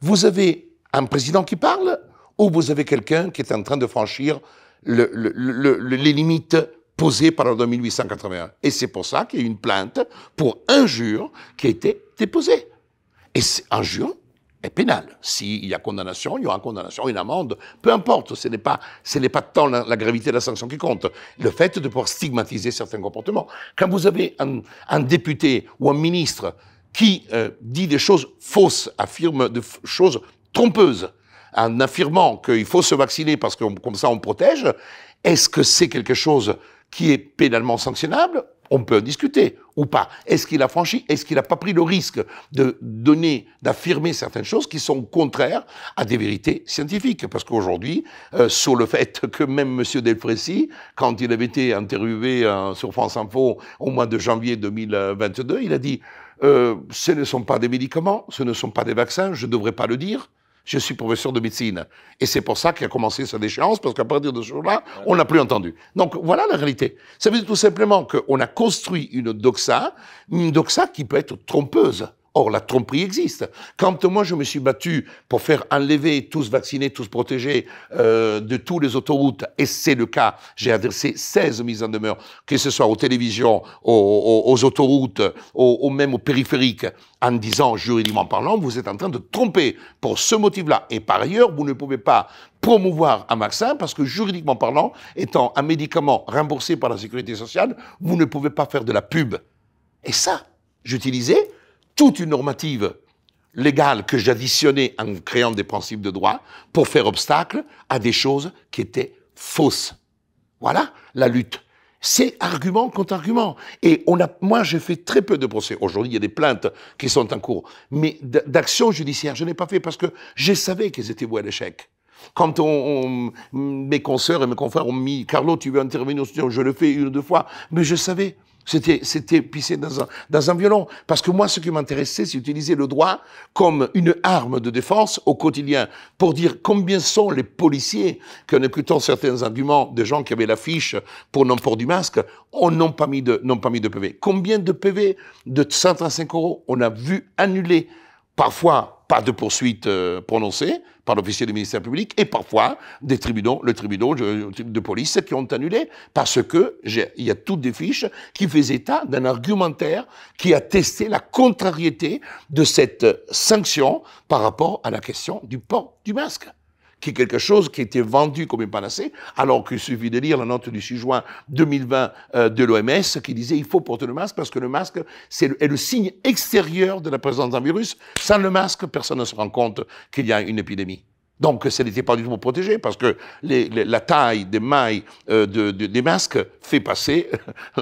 vous avez un président qui parle, ou vous avez quelqu'un qui est en train de franchir les limites posées par la loi 1881. Et c'est pour ça qu'il y a une plainte pour injure qui a été déposée. Et injure est pénal. S'il y a condamnation, il y aura condamnation, une amende, peu importe. Ce n'est pas, ce n'est pas tant la, gravité de la sanction qui compte. Le fait de pouvoir stigmatiser certains comportements. Quand vous avez un, député ou un ministre qui euh, dit des choses fausses, affirme des choses trompeuses, en affirmant qu'il faut se vacciner parce que comme ça on protège, est-ce que c'est quelque chose qui est pénalement sanctionnable on peut discuter ou pas. Est-ce qu'il a franchi Est-ce qu'il n'a pas pris le risque de donner, d'affirmer certaines choses qui sont contraires à des vérités scientifiques? Parce qu'aujourd'hui, euh, sur le fait que même M. Delfrécy, quand il avait été interviewé euh, sur France Info au mois de janvier 2022, il a dit euh, ce ne sont pas des médicaments, ce ne sont pas des vaccins, je ne devrais pas le dire. Je suis professeur de médecine. Et c'est pour ça qu'il a commencé sa déchéance, parce qu'à partir de ce jour-là, on n'a plus entendu. Donc voilà la réalité. Ça veut dire tout simplement qu'on a construit une doxa, une doxa qui peut être trompeuse. Or, la tromperie existe. Quand moi, je me suis battu pour faire enlever, tous vacciner, tous protégés euh, de tous les autoroutes, et c'est le cas, j'ai adressé 16 mises en demeure, que ce soit aux télévisions, aux, aux, autoroutes, aux, même aux périphériques, en disant, juridiquement parlant, vous êtes en train de tromper pour ce motif-là. Et par ailleurs, vous ne pouvez pas promouvoir un vaccin parce que juridiquement parlant, étant un médicament remboursé par la sécurité sociale, vous ne pouvez pas faire de la pub. Et ça, j'utilisais toute une normative légales que j'additionnais en créant des principes de droit pour faire obstacle à des choses qui étaient fausses. Voilà la lutte. C'est argument contre argument. Et on a, moi, j'ai fait très peu de procès. Aujourd'hui, il y a des plaintes qui sont en cours. Mais d'actions judiciaires, je n'ai pas fait parce que je savais qu'elles étaient vouées à l'échec. Quand on, mes consoeurs et mes confrères ont mis, Carlo, tu veux intervenir, je le fais une ou deux fois, mais je savais. C'était, c'était pisser dans un, dans un violon. Parce que moi, ce qui m'intéressait, c'est utiliser le droit comme une arme de défense au quotidien pour dire combien sont les policiers qu'en écoutant certains arguments de gens qui avaient l'affiche pour non-port du masque, on n'ont pas mis de, pas mis de PV. Combien de PV de 135 euros on a vu annuler parfois pas de poursuite euh, prononcée par l'officier du ministère public, et parfois des tribunaux, le tribunal de police qui ont annulé, parce que il y a toutes des fiches qui faisaient état d'un argumentaire qui a testé la contrariété de cette sanction par rapport à la question du port du masque qui est quelque chose qui était vendu comme une panacée, alors qu'il suffit de lire la note du 6 juin 2020 euh, de l'OMS qui disait il faut porter le masque parce que le masque c'est le, est le signe extérieur de la présence d'un virus. Sans le masque, personne ne se rend compte qu'il y a une épidémie. Donc, ça n'était pas du tout protégé parce que les, la taille des mailles euh, de, des masques fait passer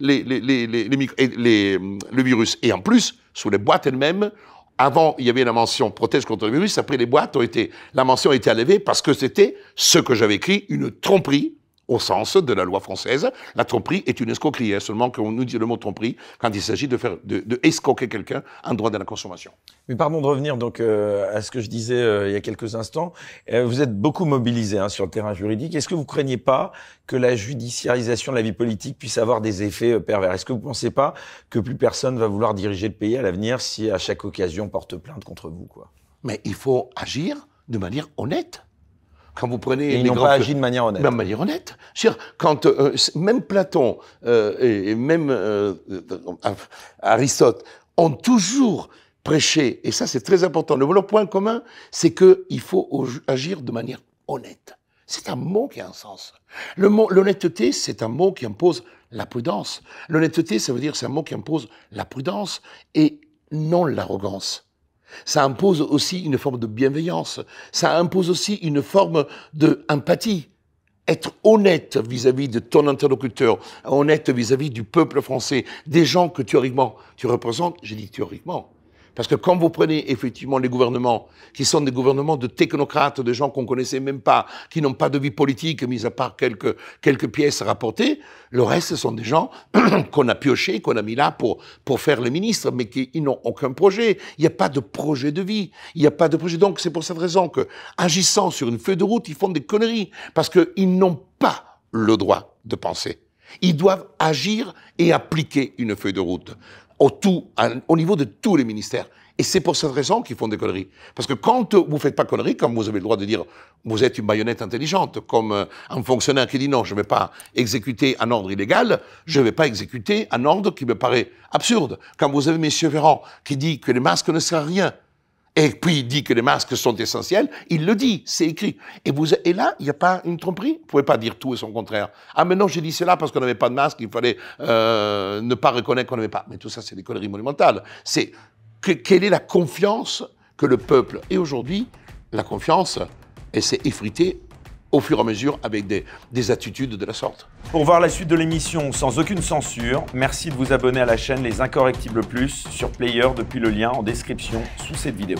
les, le virus. Et en plus, sous les boîtes elles-mêmes, avant, il y avait la mention protège contre le virus. Après, les boîtes ont été, la mention a été enlevée parce que c'était ce que j'avais écrit, une tromperie au sens de la loi française. La tromperie est une escroquerie, hein, seulement qu'on nous dit le mot tromperie quand il s'agit de faire de, de escroquer quelqu'un en droit de la consommation. Mais pardon de revenir donc euh, à ce que je disais euh, il y a quelques instants. Euh, vous êtes beaucoup mobilisé hein, sur le terrain juridique. Est-ce que vous craignez pas que la judiciarisation de la vie politique puisse avoir des effets pervers? Est-ce que vous pensez pas que plus personne va vouloir diriger le pays à l'avenir si à chaque occasion porte plainte contre vous quoi? Mais il faut agir de manière honnête. Quand vous prenez ils n'ont pas agi de manière honnête. De manière honnête. Quand euh, même Platon euh, et, même euh, Aristote ont toujours prêché, et ça c'est très important. Le point commun, c'est qu'il faut agir de manière honnête. C'est un mot qui a un sens. Le mot l'honnêteté, c'est un mot qui impose la prudence. L'honnêteté, ça veut dire c'est un mot qui impose la prudence et non l'arrogance. Ça impose aussi une forme de bienveillance. Ça impose aussi une forme d'empathie. Être honnête vis-à-vis de ton interlocuteur, honnête vis-à-vis du peuple français, des gens que théoriquement tu représentes, j'ai dit théoriquement, parce que quand vous prenez effectivement les gouvernements, qui sont des gouvernements de technocrates, de gens qu'on connaissait même pas, qui n'ont pas de vie politique, mis à part quelques, quelques pièces rapportées, le reste sont des gens qu'on a piochés, qu'on a mis là pour, pour faire les ministres, mais qui n'ont aucun projet. Il n'y a pas de projet de vie. Il n'y a pas de projet. Donc c'est pour cette raison que, agissant sur une feuille de route, ils font des conneries. Parce qu'ils n'ont pas le droit de penser. Ils doivent agir et appliquer une feuille de route au, tout, au niveau de tous les ministères. Et c'est pour cette raison qu'ils font des conneries. Parce que quand vous faites pas conneries, comme vous avez le droit de dire vous êtes une baïonnette intelligente, comme euh, un fonctionnaire qui dit non, je ne vais pas exécuter un ordre illégal, je ne vais pas exécuter un ordre qui me paraît absurde. Quand vous avez M. Véran qui dit que les masques ne servent à rien, et puis il dit que les masques sont essentiels, il le dit, c'est écrit. Et, vous, là, il n'y a pas une tromperie? Vous ne pouvez pas dire tout et son contraire. Ah, mais non, j'ai dit cela parce qu'on n'avait pas de masque, il fallait euh, ne pas reconnaître qu'on n'avait pas. Mais tout ça, c'est des conneries monumentales. C'est que, quelle est la confiance que le peuple. Et aujourd'hui, la confiance, elle s'est effritée au fur et à mesure avec des, des attitudes de la sorte. Pour voir la suite de l'émission sans aucune censure, merci de vous abonner à la chaîne Les Incorrectibles Plus sur Player depuis le lien en description sous cette vidéo.